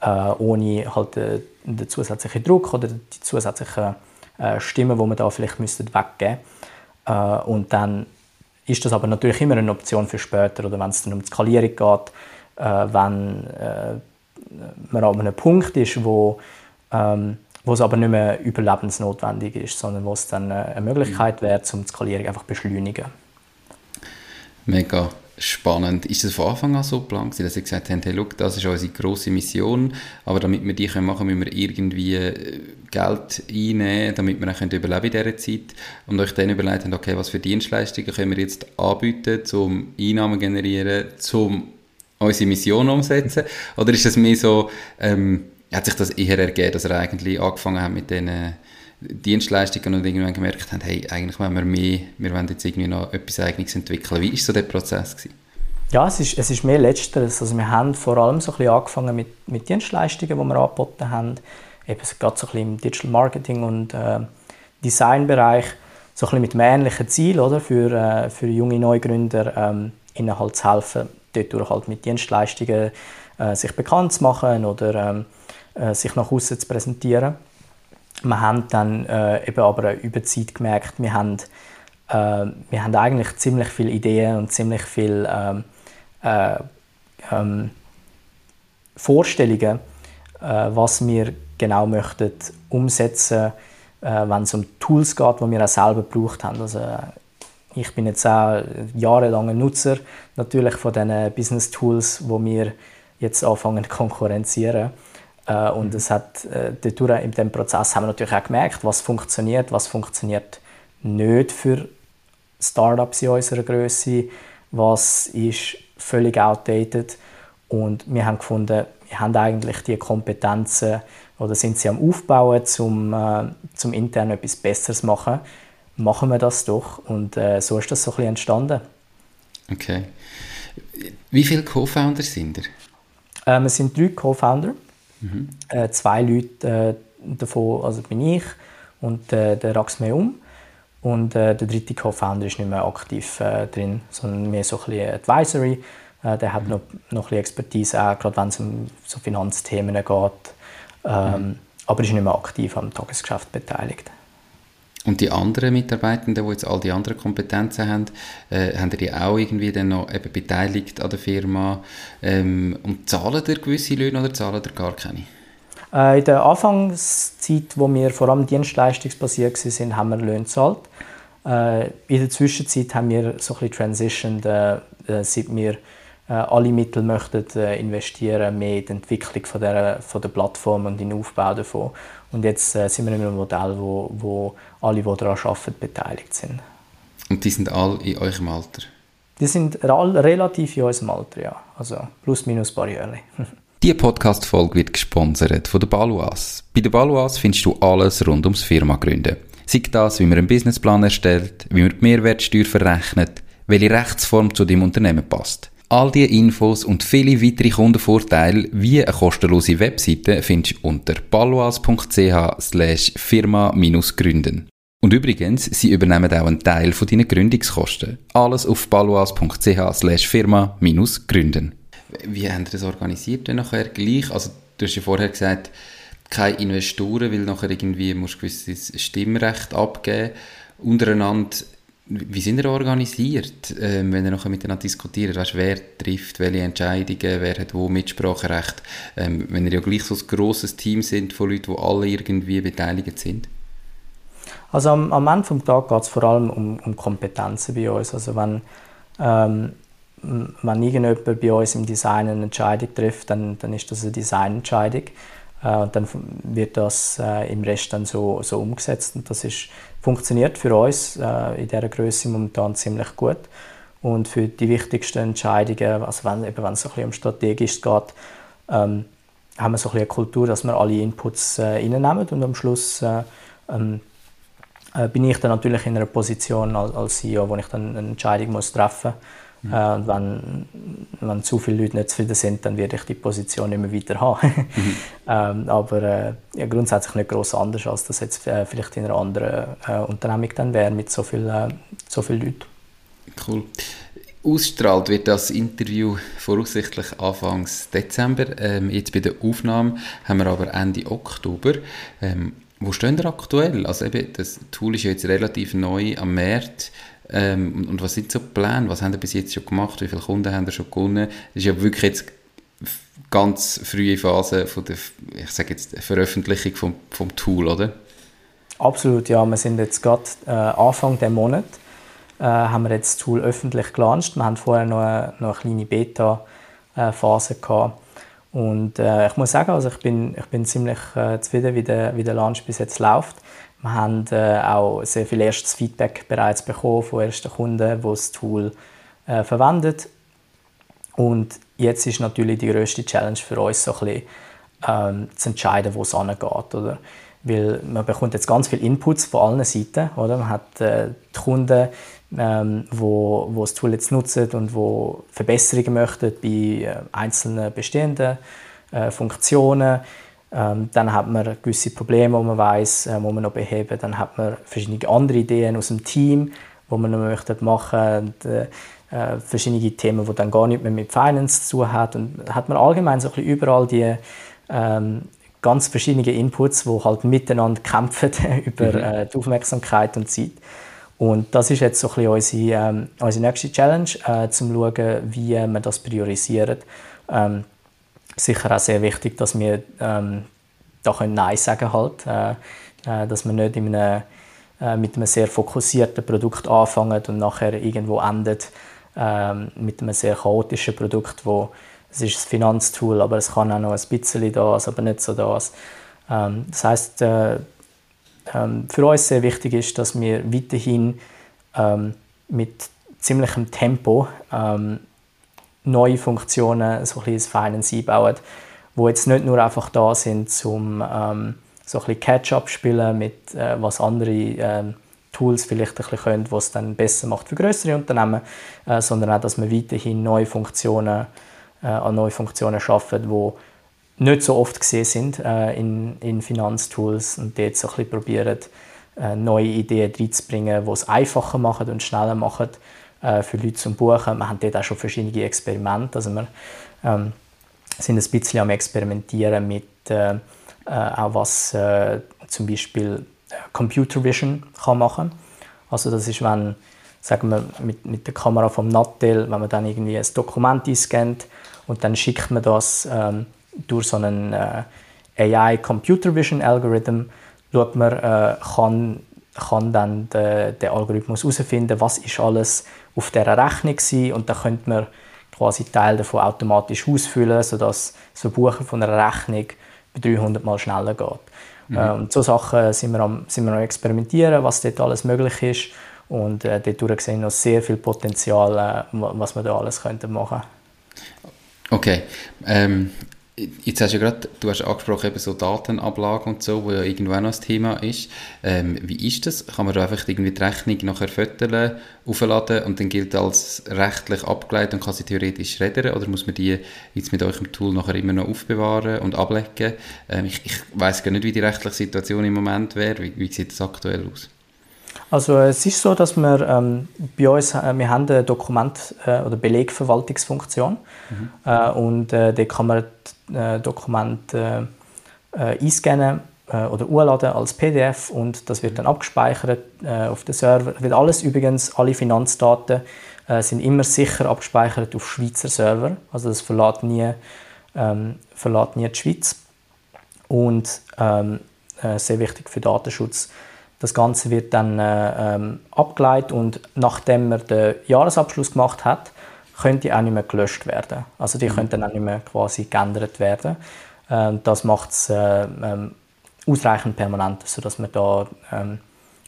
C: äh, ohne halt den, den, zusätzlichen Druck oder die zusätzlichen äh, Stimmen, die wir da vielleicht müssten weggeben. Äh, und dann ist das aber natürlich immer eine Option für später oder wenn es dann um die Skalierung geht, äh, wenn äh, man an einem Punkt ist, wo, ähm, wo es aber nicht mehr überlebensnotwendig ist, sondern wo es dann eine Möglichkeit wäre, um die Skalierung einfach beschleunigen.
A: Mega spannend. Ist das von Anfang an so geplant, dass Sie gesagt haben, hey, look, das ist unsere grosse Mission, aber damit wir die machen können, müssen wir irgendwie äh, Geld einnehmen, damit wir dann überleben in dieser Zeit und euch dann überlegt haben, okay, was für Dienstleistungen können wir jetzt anbieten, um Einnahmen generieren, um unsere Mission umsetzen? Oder ist es mehr so, ähm, hat sich das eher ergeben, dass er eigentlich angefangen hat mit diesen Dienstleistungen und irgendwann gemerkt hat, hey, eigentlich wollen wir mehr, wir wollen jetzt irgendwie noch etwas Eigenes entwickeln. Wie war so der Prozess? Gewesen?
C: Ja, es ist, es ist mehr Letzteres. Also wir haben vor allem so ein bisschen angefangen mit, mit Dienstleistungen, die wir angeboten haben, eben gerade so ein bisschen im Digital Marketing und äh, Designbereich, so ein bisschen mit einem ähnlichen Ziel, oder, für, äh, für junge Neugründer, ähm, ihnen halt zu helfen, dort halt mit Dienstleistungen äh, sich bekannt zu machen oder ähm, äh, sich nach außen zu präsentieren. Wir haben dann äh, eben aber über Zeit gemerkt, wir haben, äh, wir haben eigentlich ziemlich viele Ideen und ziemlich viele ähm, äh, ähm, Vorstellungen, äh, was wir genau möchten umsetzen, wenn es um Tools geht, die wir auch selber gebraucht haben. Also ich bin jetzt auch jahrelanger Nutzer natürlich von diesen Business Tools, wo wir jetzt anfangen zu konkurrenzieren. Äh, und es hat äh, in diesem Prozess haben wir natürlich auch gemerkt, was funktioniert, was funktioniert nicht für Startups in unserer Größe, was ist völlig outdated. Und wir haben gefunden, haben eigentlich die Kompetenzen oder sind sie am Aufbauen, um äh, zum intern etwas Besseres zu machen, machen wir das doch. Und äh, so ist das so ein bisschen entstanden.
A: Okay. Wie viele Co-Founder sind ihr?
C: Ähm, es sind drei Co-Founder. Mhm. Äh, zwei Leute äh, davon, also bin ich und äh, der Rax Meum. Und äh, der dritte Co-Founder ist nicht mehr aktiv drin, sondern mehr so ein bisschen Advisory. Der hat mhm. noch, noch ein bisschen Expertise, auch gerade wenn es um so Finanzthemen geht. Ähm, mhm. Aber ist nicht mehr aktiv am Tagesgeschäft beteiligt.
A: Und die anderen Mitarbeitenden, die jetzt all die anderen Kompetenzen haben, äh, haben die auch irgendwie dann noch eben beteiligt an der Firma? Ähm, und zahlen ihr gewisse Löhne oder zahlen ihr gar keine?
C: Äh, in der Anfangszeit, wo wir vor allem dienstleistungsbasiert waren, haben wir Löhne gezahlt. Äh, in der Zwischenzeit haben wir so ein bisschen transitioned, äh, äh seit wir alle Mittel möchten äh, investieren, mehr in die Entwicklung von der, von der Plattform und in den Aufbau davon. Und jetzt äh, sind wir in einem Modell, wo, wo alle, die daran arbeiten, beteiligt sind.
A: Und die sind alle in eurem Alter?
C: Die sind alle relativ in unserem Alter, ja. Also plus minus ein paar Jahre.
A: Diese Podcast-Folge wird gesponsert von der Baluas. Bei der Baluas findest du alles rund ums Firma gründen. Sei das, wie man einen Businessplan erstellt, wie man die Mehrwertsteuer verrechnet, welche Rechtsform zu deinem Unternehmen passt. All diese Infos und viele weitere Kundenvorteile wie eine kostenlose Webseite findest du unter paloas.ch firma-gründen. Und übrigens, sie übernehmen auch einen Teil von deinen Gründungskosten. Alles auf paloas.ch firma-gründen. Wie haben Sie das organisiert denn nachher gleich? Also du hast ja vorher gesagt, keine Investoren, weil nachher irgendwie musst du gewisses Stimmrecht abgeben. Untereinander wie sind ihr organisiert, ähm, wenn ihr nachher miteinander diskutiert? Weißt, wer trifft welche Entscheidungen, wer hat wo Mitspracherecht? Ähm, wenn ihr ja gleich so ein grosses Team sind von Leuten, die alle irgendwie beteiligt sind?
C: Also am, am Ende des Tages geht es vor allem um, um Kompetenzen bei uns. Also wenn, ähm, wenn irgendjemand bei uns im Design eine Entscheidung trifft, dann, dann ist das eine Designentscheidung. Äh, und dann wird das äh, im Rest dann so, so umgesetzt. Und das ist, funktioniert für uns äh, in dieser Größe momentan ziemlich gut. Und für die wichtigsten Entscheidungen, also wenn, eben wenn es so ein bisschen um strategisch geht, ähm, haben wir so ein bisschen eine Kultur, dass wir alle Inputs äh, reinnehmen und am Schluss äh, ähm, äh, bin ich dann natürlich in einer Position als, als CEO, wo ich dann eine Entscheidung muss treffen muss Mhm. Äh, wenn, wenn zu viele Leute nicht zufrieden sind, dann werde ich die Position immer weiter haben. mhm. ähm, aber äh, ja, grundsätzlich nicht groß anders, als das jetzt äh, vielleicht in einer anderen äh, Unternehmung dann wäre mit so vielen äh, so viel Leuten.
A: Cool. Ausstrahlt wird das Interview voraussichtlich Anfang Dezember. Ähm, jetzt bei der Aufnahme haben wir aber Ende Oktober. Ähm, wo stehen wir aktuell? Also eben, das Tool ist ja jetzt relativ neu am Markt. Ähm, und was sind so die Pläne? Was haben ihr bis jetzt schon gemacht? Wie viele Kunden haben ihr schon gewonnen? Das ist ja wirklich jetzt ganz frühe Phase von der, ich sage jetzt, Veröffentlichung vom, vom Tool, oder?
C: Absolut, ja. Wir sind jetzt gerade äh, Anfang des Monats äh, haben wir jetzt das Tool öffentlich gelauncht. Wir haben vorher noch eine, noch eine kleine Beta-Phase gehabt. Und äh, ich muss sagen, also ich bin, ich bin ziemlich äh, zufrieden, wie der, wie der Launch bis jetzt läuft. Wir haben äh, auch sehr viel erstes Feedback bereits bekommen von ersten Kunden, die das Tool äh, verwenden. Und jetzt ist natürlich die größte Challenge für uns, so ein bisschen, ähm, zu entscheiden, wo es angeht. Weil man bekommt jetzt ganz viele Inputs von allen Seiten. Oder? Man hat äh, die Kunden, ähm, wo, wo das Tool jetzt nutzen und wo Verbesserungen möchten bei äh, einzelnen bestehenden äh, Funktionen. Ähm, dann hat man gewisse Probleme, die man weiß, äh, muss man noch beheben. Dann hat man verschiedene andere Ideen aus dem Team, wo man noch möchte machen. Und, äh, äh, verschiedene Themen, die dann gar nicht mehr mit Finance zu tun hat. Und hat man allgemein so ein bisschen überall die ähm, ganz verschiedenen Inputs, die halt miteinander kämpfen über mhm. äh, die Aufmerksamkeit und Zeit. Und das ist jetzt so ein bisschen unsere, ähm, unsere nächste Challenge, äh, zum zu schauen, wie man das priorisiert. Ähm, sicher auch sehr wichtig, dass wir ähm, da können Nein sagen halt, äh, äh, dass wir nicht in einem, äh, mit einem sehr fokussierten Produkt anfangen und nachher irgendwo endet äh, mit einem sehr chaotischen Produkt, wo es ist ein Finanztool, aber es kann auch noch ein bisschen das, aber nicht so das. Ähm, das heißt, äh, ähm, für uns sehr wichtig ist, dass wir weiterhin ähm, mit ziemlichem Tempo ähm, neue Funktionen so ein ins Finance einbauen wo jetzt nicht nur einfach da sind, um ähm, so ein bisschen Catch-up spielen mit äh, was andere äh, Tools vielleicht ein bisschen können, was dann besser macht für größere Unternehmen, äh, sondern auch, dass man weiterhin neue Funktionen äh, an neue Funktionen schaffen, wo nicht so oft gesehen sind äh, in, in Finanztools und dort so ein bisschen probieren, äh, neue Ideen reinzubringen, die es einfacher machen und schneller machen äh, für Leute zum Buchen. Wir haben dort auch schon verschiedene Experimente. Also wir ähm, sind ein bisschen am Experimentieren mit äh, äh auch was äh, zum Beispiel äh, Computer Vision kann machen. Also das ist, wenn sagen wir, mit, mit der Kamera vom Nattel, wenn man dann irgendwie ein Dokument einscannt und dann schickt man das ähm, durch so einen äh, AI Computer Vision Algorithm, schaut man, äh, kann, kann dann der, der Algorithmus herausfinden, was ist alles auf dieser Rechnung war und dann könnte man quasi Teil davon automatisch ausfüllen, sodass das Verbuchen von einer Rechnung bei 300 Mal schneller geht. Mhm. Äh, und so Sachen sind wir, am, sind wir am experimentieren, was dort alles möglich ist und äh, dort sehen wir noch sehr viel Potenzial, äh, was wir da alles könnten machen
A: Okay, ähm, Jetzt hast du ja gerade, du hast angesprochen, eben so Datenablage und so, wo ja irgendwo auch noch ein Thema ist. Ähm, wie ist das? Kann man da einfach irgendwie die Rechnung nachher föteln, aufladen und dann gilt als rechtlich abgeleitet und kann sie theoretisch reddern? Oder muss man die jetzt mit eurem Tool nachher immer noch aufbewahren und ablegen? Ähm, ich ich weiß gar nicht, wie die rechtliche Situation im Moment wäre. Wie, wie sieht das aktuell aus?
C: Also es ist so, dass wir ähm, bei uns äh, wir haben eine Dokument- äh, oder Belegverwaltungsfunktion mhm. äh, und äh, da kann man äh, Dokumente äh, einscannen äh, oder urladen als PDF und das wird dann abgespeichert äh, auf den Server. Wird alles übrigens, alle Finanzdaten sind immer sicher abgespeichert auf Schweizer Server, also das verlässt nie, ähm, verlässt nie die Schweiz. Und ähm, sehr wichtig für Datenschutz. Das Ganze wird dann äh, ähm, abgeleitet und nachdem man den Jahresabschluss gemacht hat, könnte die auch nicht mehr gelöscht werden. Also die mhm. können dann auch nicht mehr quasi geändert werden. Äh, das macht es äh, ähm, ausreichend permanent, sodass man da ähm,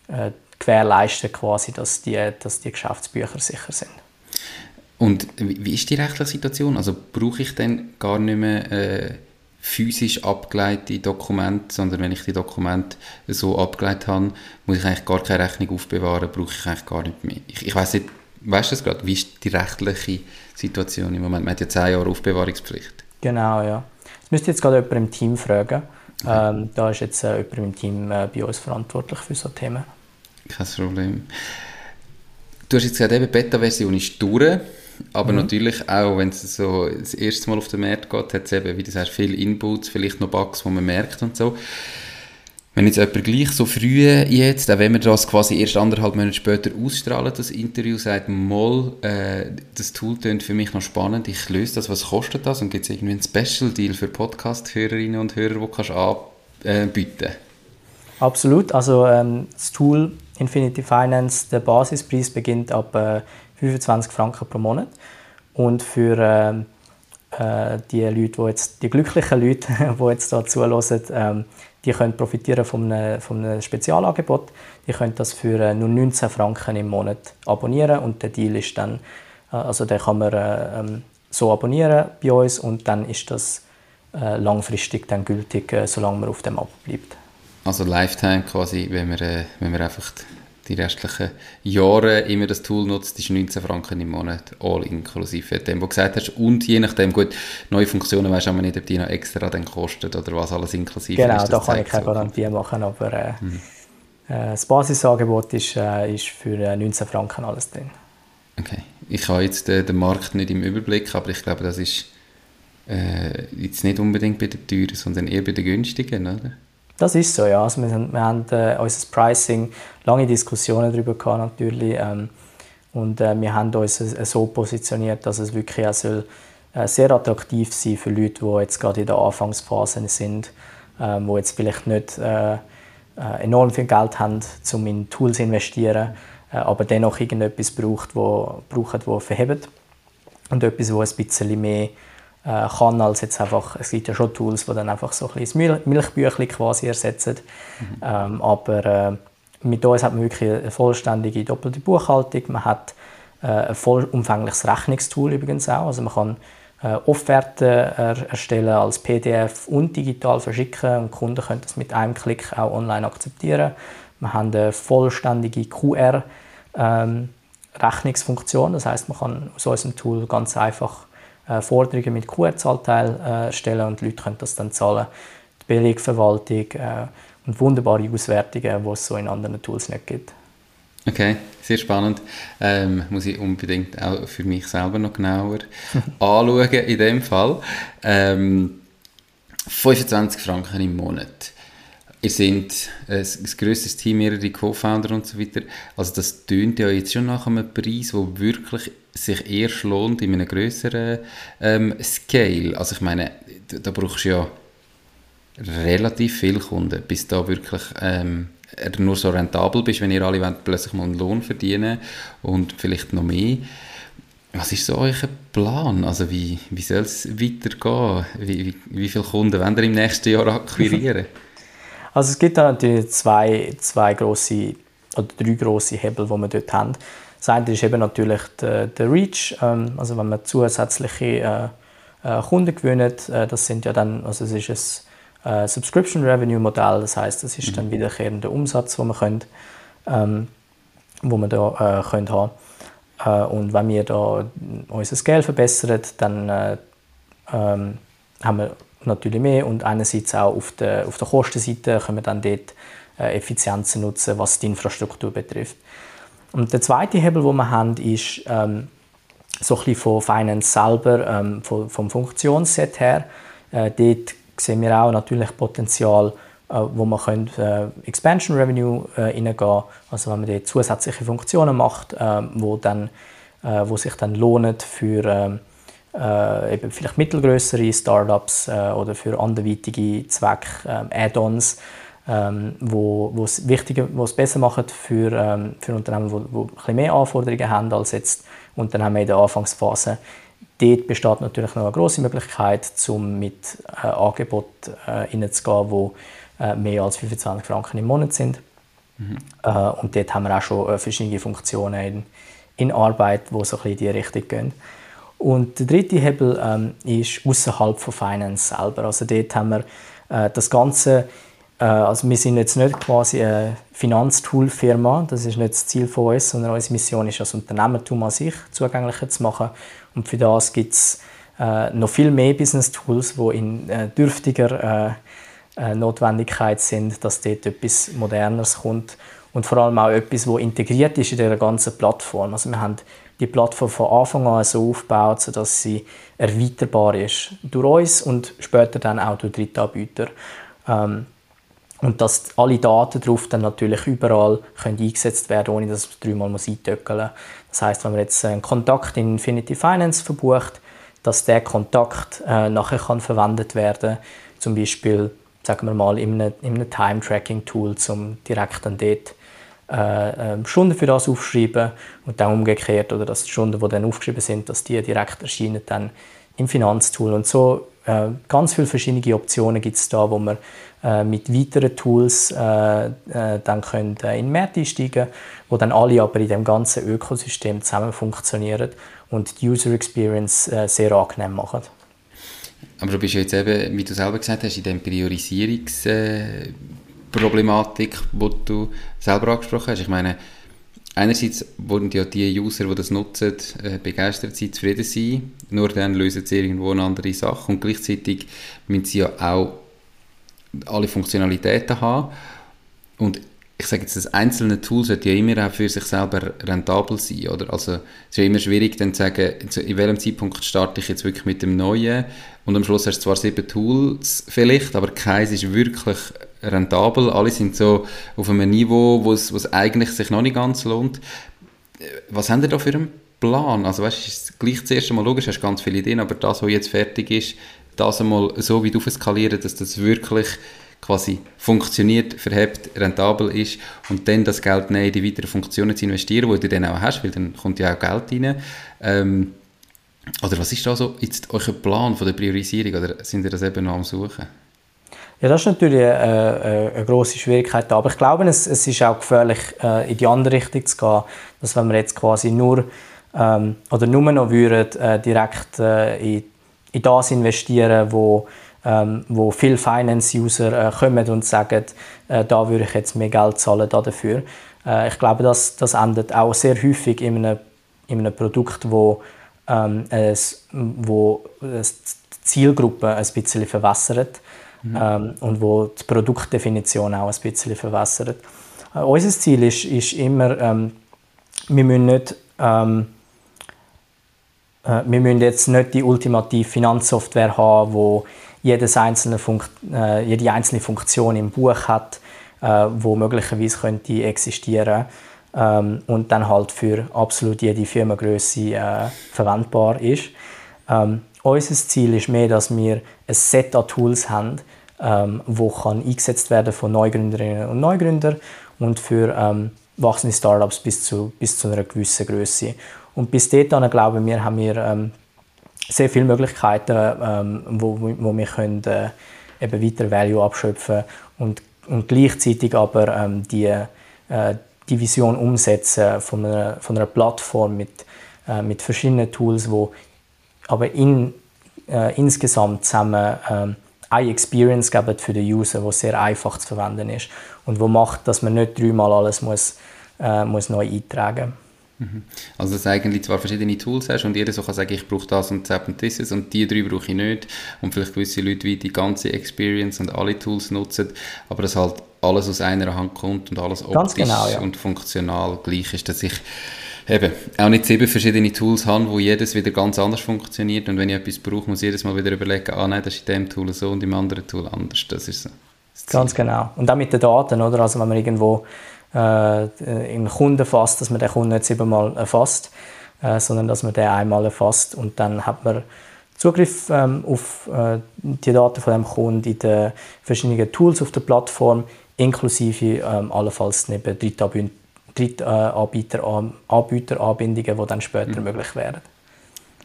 C: äh, gewährleisten quasi, dass die, dass die Geschäftsbücher sicher sind.
A: Und wie ist die rechtliche Situation? Also brauche ich dann gar nicht mehr äh, physisch abgeleitete Dokumente, sondern wenn ich die Dokumente so abgeleitet habe, muss ich eigentlich gar keine Rechnung aufbewahren, brauche ich eigentlich gar nicht mehr. Ich, ich weiß nicht, weißt du das gerade? Wie ist die rechtliche Situation im Moment? Man hat ja zehn Jahre Aufbewahrungspflicht.
C: Genau, ja. Das müsste jetzt gerade jemand im Team fragen. Okay. Ähm, da ist jetzt äh, jemand im Team äh, bei uns verantwortlich für so Themen.
A: Kein Problem. Du hast jetzt gesagt, die Beta-Version ist durch. Aber mhm. natürlich auch, wenn es so das erste Mal auf den Markt geht, hat es eben, wie du sagst, viele Inputs, vielleicht noch Bugs, die man merkt und so. Wenn jetzt jemand gleich so früh jetzt, auch wenn wir das quasi erst anderthalb Monate später ausstrahlen, das Interview, sagt, mal, äh, das Tool klingt für mich noch spannend, ich löse das, was kostet das und gibt es irgendwie einen Special-Deal für Podcast-Hörerinnen und Hörer, wo kannst du anbieten?
C: Absolut, also ähm, das Tool Infinity Finance, der Basispreis beginnt ab äh, 25 Franken pro Monat. Und für äh, äh, die Leute, die, jetzt, die glücklichen Leute, die jetzt da zuhören, ähm, die können profitieren von einem, von einem Spezialangebot. Die können das für äh, nur 19 Franken im Monat abonnieren und der Deal ist dann, äh, also den kann man äh, ähm, so abonnieren bei uns und dann ist das langfristig dann gültig, solange man auf dem Abo bleibt.
A: Also Lifetime quasi, wenn man, wenn man einfach die restlichen Jahre immer das Tool nutzt, ist 19 Franken im Monat, all inklusive dem, was du gesagt hast. Und je nachdem, gut, neue Funktionen weißt du aber nicht, ob die noch extra dann kosten oder was alles inklusive
C: genau, ist. Genau, da kann ich keine so. Garantie machen, aber äh, mhm. äh, das Basisangebot ist, äh, ist für 19 äh, Franken alles drin.
A: Okay, ich habe jetzt äh, den Markt nicht im Überblick, aber ich glaube, das ist jetzt nicht unbedingt bei den teuren, sondern eher bei den günstigen, oder?
C: Das ist so, ja. Also wir, haben, wir haben äh, unser Pricing, lange Diskussionen darüber gehabt natürlich. Ähm, und äh, wir haben uns äh, so positioniert, dass es wirklich auch soll, äh, sehr attraktiv sein für Leute, die jetzt gerade in der Anfangsphase sind, ähm, die jetzt vielleicht nicht äh, äh, enorm viel Geld haben, um in Tools zu investieren, äh, aber dennoch irgendetwas braucht, wo, brauchen, wo verhebt. Und etwas, wo ein bisschen mehr äh, kann, als jetzt einfach, es gibt ja schon Tools, die dann einfach so ein bisschen Milchbüchlein quasi ersetzen. Mhm. Ähm, aber äh, mit uns hat man wirklich eine vollständige doppelte Buchhaltung. Man hat äh, ein vollumfängliches Rechnungstool übrigens auch. Also man kann äh, Offerten er erstellen als PDF und digital verschicken und Kunden können das mit einem Klick auch online akzeptieren. Wir haben eine vollständige QR ähm, Rechnungsfunktion, das heißt, man kann aus unserem Tool ganz einfach äh, Forderungen mit QR-Zahlteil äh, erstellen und die Leute können das dann zahlen. Die Belegverwaltung äh, und wunderbare Auswertungen, die es so in anderen Tools nicht gibt.
A: Okay, sehr spannend. Ähm, muss ich unbedingt auch für mich selber noch genauer anschauen in dem Fall. Ähm, 25 Franken im Monat. Ihr seid ein, ein grösseres Team, mehrere Co-Founder und so weiter. Also das tönt ja jetzt schon nach einem Preis, der wirklich sich erst lohnt in einem größeren ähm, Scale. Also ich meine, da, da brauchst du ja relativ viele Kunden, bis da wirklich ähm, nur so rentabel bist, wenn ihr alle wollt, plötzlich mal einen Lohn verdienen und vielleicht noch mehr. Was ist so euer Plan? Also wie, wie soll es weitergehen? Wie, wie, wie viele Kunden wollt ihr im nächsten Jahr akquirieren?
C: Also es gibt da natürlich zwei, zwei grosse oder drei grosse Hebel, die wir dort haben. Das eine ist eben natürlich der, der Reach, ähm, also wenn man zusätzliche äh, äh, Kunden gewinnt, äh, das sind ja dann, also es ist ein Subscription Revenue Modell, das heißt, das ist mhm. dann wiederkehrender Umsatz, wo man können, ähm, wo man da äh, können haben. Äh, und wenn wir da unser Scale verbessern, dann äh, ähm, haben wir natürlich mehr und einerseits auch auf der, auf der Kostenseite können wir dann dort Effizienzen nutzen, was die Infrastruktur betrifft. Und der zweite Hebel, den wir haben, ist ähm, so ein von Finance selber, ähm, vom, vom Funktionsset her. Äh, dort sehen wir auch natürlich Potenzial, äh, wo man äh, Expansion Revenue äh, reingehen also wenn man dort zusätzliche Funktionen macht, äh, wo, dann, äh, wo sich dann lohnen für ähm, äh, eben vielleicht mittelgrößere Startups äh, oder für anderweitige Zwecke, äh, Add-ons, ähm, wo, wo es wichtiger, wo es besser macht für, ähm, für Unternehmen, ein bisschen mehr Anforderungen haben als jetzt Unternehmen in der Anfangsphase. Dort besteht natürlich noch eine große Möglichkeit, um mit äh, Angebot äh, reinzugehen, wo äh, mehr als 25 Franken im Monat sind. Mhm. Äh, und dort haben wir auch schon äh, verschiedene Funktionen in, in Arbeit, die so ein bisschen in diese Richtung gehen. Und der dritte Hebel ähm, ist außerhalb von Finance selber. Also dort haben wir äh, das Ganze, also wir sind jetzt nicht quasi eine Finanztool-Firma, das ist nicht das Ziel von uns, sondern unsere Mission ist, das Unternehmertum an sich zugänglicher zu machen. Und für das gibt es äh, noch viel mehr Business-Tools, die in äh, dürftiger äh, äh, Notwendigkeit sind, dass dort etwas Moderneres kommt und vor allem auch etwas, das integriert ist in dieser ganzen Plattform. Also wir haben die Plattform von Anfang an so aufgebaut, sodass sie erweiterbar ist durch uns und später dann auch durch Drittanbieter. Ähm, und dass alle Daten darauf dann natürlich überall können eingesetzt werden, ohne dass man dreimal muss eintöckeln muss. Das heißt, wenn man jetzt einen Kontakt in Infinity Finance verbucht, dass der Kontakt äh, nachher kann verwendet werden, zum Beispiel sagen wir mal in einem, einem Time-Tracking-Tool, um direkt dann dort äh, ähm, Stunden für das aufschreiben und dann umgekehrt oder dass die Stunden, die dann aufgeschrieben sind, dass die direkt erscheinen dann im Finanztool und so äh, ganz viele verschiedene Optionen gibt es da, wo man äh, mit weiteren Tools äh, äh, dann können, äh, in Markt einsteigen wo dann alle aber in dem ganzen Ökosystem zusammen funktionieren und die User Experience sehr angenehm machen.
A: Aber du bist ja jetzt eben, wie du selber gesagt hast, in dem Priorisierungs Problematik, die du selber angesprochen hast. Ich meine, einerseits wollen ja die User, die das nutzen, äh, begeistert sein, zufrieden sein. Nur dann lösen sie irgendwo eine andere Sache. Und gleichzeitig müssen sie ja auch alle Funktionalitäten haben. Und ich sage jetzt, das einzelne Tool sollte ja immer auch für sich selber rentabel sein, oder? Also, es ist ja immer schwierig, dann zu sagen, in welchem Zeitpunkt starte ich jetzt wirklich mit dem Neuen und am Schluss hast du zwar sieben Tools vielleicht, aber keins ist wirklich rentabel. Alle sind so auf einem Niveau, wo es, wo es eigentlich sich noch nicht ganz lohnt. Was haben ihr da für einen Plan? Also weißt, ist gleich das erste Mal logisch, hast ganz viele Ideen, aber das, was jetzt fertig ist, das einmal so weit aufskalieren, dass das wirklich quasi funktioniert, verhebt, rentabel ist und dann das Geld in die weiteren Funktionen zu investieren, die du dann auch hast, weil dann kommt ja auch Geld rein. Ähm, oder was ist da so jetzt euer Plan von der Priorisierung oder sind ihr das eben noch am Suchen?
C: Ja, das ist natürlich eine, eine, eine grosse Schwierigkeit. Aber ich glaube, es, es ist auch gefährlich, äh, in die andere Richtung zu gehen. Dass wenn wir jetzt quasi nur ähm, oder nur noch würden, äh, direkt äh, in in das investieren, wo, ähm, wo viele Finance-User äh, kommen und sagen, äh, da würde ich jetzt mehr Geld zahlen dafür. Äh, ich glaube, das, das endet auch sehr häufig in einem, in einem Produkt, wo, ähm, es, wo es die Zielgruppe ein bisschen verwässert mhm. ähm, und wo die Produktdefinition auch ein bisschen verwässert. Äh, unser Ziel ist, ist immer, ähm, wir müssen nicht ähm, äh, wir müssen jetzt nicht die ultimative Finanzsoftware haben, wo jedes einzelne äh, jede einzelne Funktion im Buch hat, äh, wo möglicherweise könnte existieren ähm, und dann halt für absolut jede Firmengröße äh, verwendbar ist. Ähm, unser Ziel ist mehr, dass wir ein Set an Tools haben, ähm, wo kann eingesetzt werden von Neugründerinnen und Neugründern und für ähm, wachsende Startups bis zu, bis zu einer gewissen Größe. Und bis dahin, glauben wir, haben wir ähm, sehr viele Möglichkeiten, ähm, wo, wo wir können, äh, eben weiter Value abschöpfen und, und gleichzeitig aber ähm, die, äh, die Vision umsetzen von einer, von einer Plattform mit, äh, mit verschiedenen Tools, wo aber in, äh, insgesamt zusammen ähm, eine Experience geben für den User, die sehr einfach zu verwenden ist und wo macht, dass man nicht dreimal alles muss, äh, muss neu eintragen muss.
A: Mhm. Also dass du eigentlich zwar verschiedene Tools hast und jeder so kann sagen, ich brauche das und das und dieses und die drei brauche ich nicht und vielleicht gewisse Leute wie die ganze Experience und alle Tools nutzen, aber dass halt alles aus einer Hand kommt und alles optisch genau, ja. und funktional gleich ist, dass ich eben auch nicht sieben verschiedene Tools habe, wo jedes wieder ganz anders funktioniert und wenn ich etwas brauche, muss ich jedes Mal wieder überlegen, ah nein, das ist in dem Tool so und im anderen Tool anders, das ist so.
C: Das ganz genau. Und auch mit den Daten, oder? Also wenn man irgendwo äh, einen Kunden fasst, dass man den Kunden nicht siebenmal erfasst, äh, sondern dass man den einmal erfasst und dann hat man Zugriff ähm, auf äh, die Daten von dem Kunden in den verschiedenen Tools auf der Plattform, inklusive ähm, allenfalls neben Drittanbieteranbindungen, die dann später mhm. möglich wären.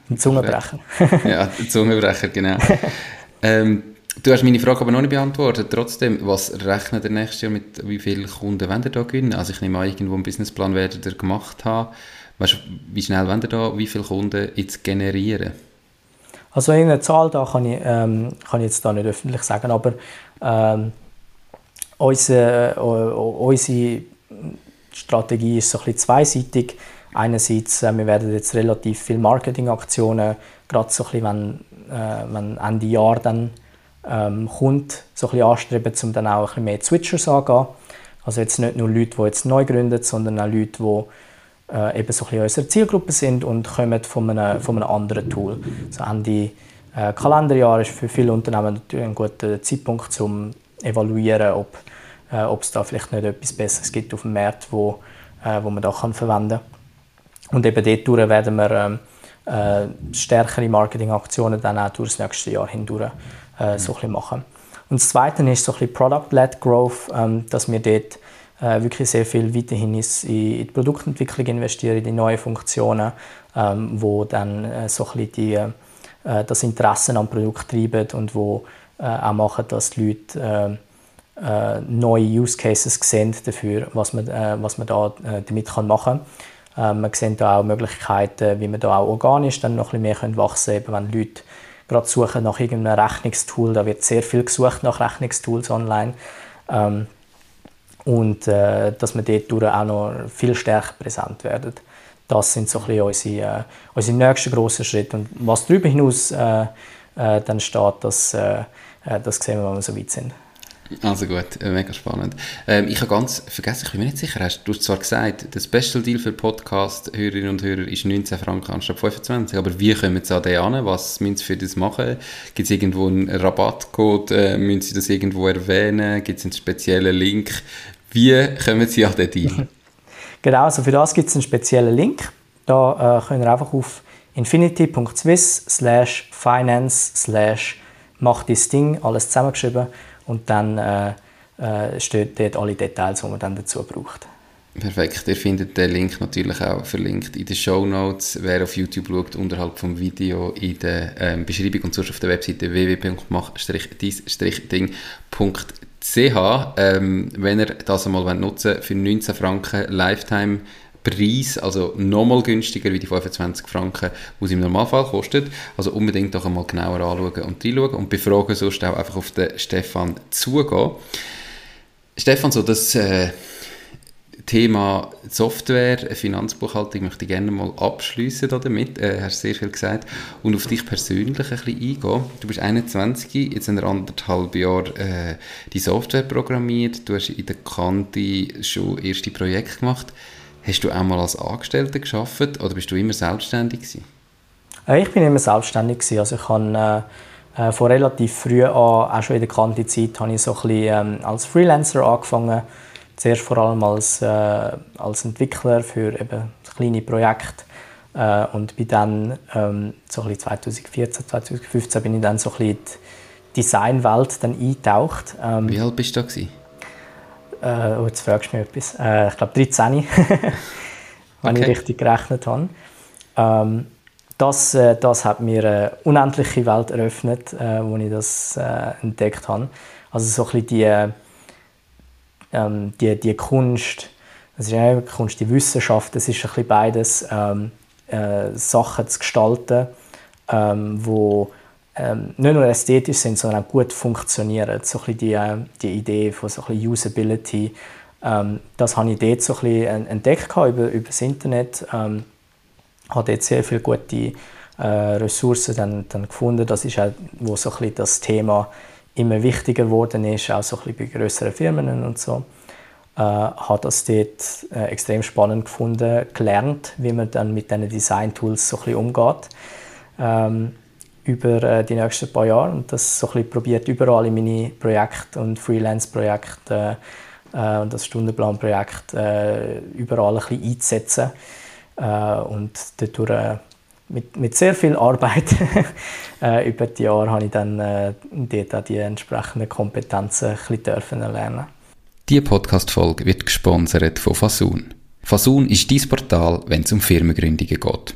C: Ein Zungenbrecher.
A: ja, ein Zungenbrecher, genau. ähm, Du hast meine Frage aber noch nicht beantwortet. Trotzdem, was rechnet ihr nächstes Jahr mit, wie viele Kunden wollt ihr da gewinnen? Also ich nehme an, irgendwo einen Businessplan werdet ihr gemacht haben. Weißt, wie schnell wollt ihr da, wie viele Kunden jetzt generieren?
C: Also eine Zahl da kann ich, ähm, kann ich jetzt da nicht öffentlich sagen, aber ähm, unsere, äh, unsere Strategie ist so ein bisschen zweiseitig. Einerseits, äh, wir werden jetzt relativ viele Marketingaktionen, gerade so ein wenn, äh, wenn Ende Jahr dann ähm, Kunden so ein anstreben, um dann auch ein mehr Switchers angehen. Also jetzt nicht nur Leute, die jetzt neu gründen, sondern auch Leute, die äh, eben so ein bisschen unsere Zielgruppe sind und kommen von einem, von einem anderen Tool. So Ende äh, Kalenderjahr ist für viele Unternehmen natürlich ein guter Zeitpunkt, um evaluieren, ob äh, ob es da vielleicht nicht etwas Besseres gibt auf dem Markt, wo, äh, wo man da kann verwenden kann. Und eben dort werden wir ähm, äh, stärkere Marketingaktionen dann auch durch das nächste Jahr hindurch äh, so ein machen. Und das Zweite ist so ein bisschen Product-led Growth, ähm, dass wir dort äh, wirklich sehr viel weiterhin in, in die Produktentwicklung investieren, in die neuen Funktionen, ähm, wo dann äh, so ein bisschen die, äh, das Interesse am Produkt treiben und wo äh, auch machen, dass die Leute äh, äh, neue Use Cases sehen dafür, was man, was man da damit kann machen kann. man sieht da auch Möglichkeiten, wie man da auch organisch dann noch ein bisschen mehr wachsen können, wenn Leute gerade suchen nach irgendeinem Rechnungstool. Da wird sehr viel gesucht nach Rechnungstools online. Ähm, und äh, dass wir dort auch noch viel stärker präsent werden. Das sind so ein bisschen unsere, äh, unsere nächsten grossen Schritte. Und was darüber hinaus äh, äh dann steht, das, äh, äh, das sehen wir, wenn wir so weit sind.
A: Also gut, äh, mega spannend. Ähm, ich habe ganz vergessen, ich bin mir nicht sicher, hast, du hast zwar gesagt, der Special Deal für Podcast-Hörerinnen und Hörer ist 19 Franken anstatt 25, aber wie kommen sie an den an? Was müssen sie für das machen? Gibt es irgendwo einen Rabattcode? Äh, müssen sie das irgendwo erwähnen? Gibt es einen speziellen Link? Wie kommen sie an den Deal?
C: genau, also für das gibt es einen speziellen Link. Da äh, können ihr einfach auf infinity.swiss slash finance slash macht das Ding, alles zusammengeschrieben und dann äh, äh, stehen dort alle Details, die man dann dazu braucht.
A: Perfekt. Ihr findet den Link natürlich auch verlinkt in den Show Notes. Wer auf YouTube schaut, unterhalb vom Video in der ähm, Beschreibung und sonst auf der Webseite www.mach-ding.ch. Ähm, wenn ihr das einmal nutzen wollt, für 19 Franken Lifetime Preis, also nochmal günstiger wie die 25 Franken, die es im Normalfall kostet. Also unbedingt doch einmal genauer anschauen und reinschauen und befragen sonst auch einfach auf den Stefan zugehen. Stefan, so das äh, Thema Software, Finanzbuchhaltung möchte ich gerne mal abschließen damit. Äh, hast sehr viel gesagt. Und auf dich persönlich ein bisschen eingehen. Du bist 21, jetzt in anderthalb Jahren äh, die Software programmiert. Du hast in der Kante schon erste Projekte gemacht. Hast du auch mal als Angestellter geschafft oder bist du immer selbstständig gewesen?
C: Äh, ich bin immer selbstständig gewesen. Also ich habe äh, äh, von relativ früh an, auch schon in der Kante-Zeit, habe ich so ein bisschen, ähm, als Freelancer angefangen. Zuerst vor allem als, äh, als Entwickler für eben kleine Projekte. Äh, und bin dann ähm, so ein 2014, 2015 bin ich dann so ein bisschen in die Designwelt dann eingetaucht.
A: Ähm, Wie alt bist du da gewesen?
C: Äh, oh, jetzt fragst du mich etwas. Äh, ich glaube 13, wenn okay. ich richtig gerechnet habe. Ähm, das, äh, das hat mir eine unendliche Welt eröffnet, äh, wo ich das äh, entdeckt habe. Also so ein bisschen die, ähm, die, die Kunst, das ist ja Kunst, die Wissenschaft, das ist ein bisschen beides, ähm, äh, Sachen zu gestalten, ähm, wo ähm, nicht nur ästhetisch sind, sondern auch gut funktionieren. So ein die, äh, die Idee von so ein Usability, ähm, das habe ich dort so ein bisschen entdeckt über, über das Internet. Ähm, habe dort sehr viele gute äh, Ressourcen dann, dann gefunden. Das ist auch, wo so ein das Thema immer wichtiger geworden ist, auch so ein bei größeren Firmen und so. Äh, habe das dort äh, extrem spannend gefunden, gelernt, wie man dann mit diesen Design-Tools so ein umgeht. Ähm, über äh, die nächsten paar Jahre und das so probiert überall in meine Projekte und Freelance-Projekte äh, und das Stundenplan-Projekt äh, überall ein bisschen einzusetzen äh, und dadurch äh, mit, mit sehr viel Arbeit äh, über die Jahre habe ich dann äh, dort die entsprechenden Kompetenzen ein bisschen dürfen lernen.
A: Diese Podcast-Folge wird gesponsert von Fasun. Fasun ist dein Portal, wenn es um Firmengründungen geht.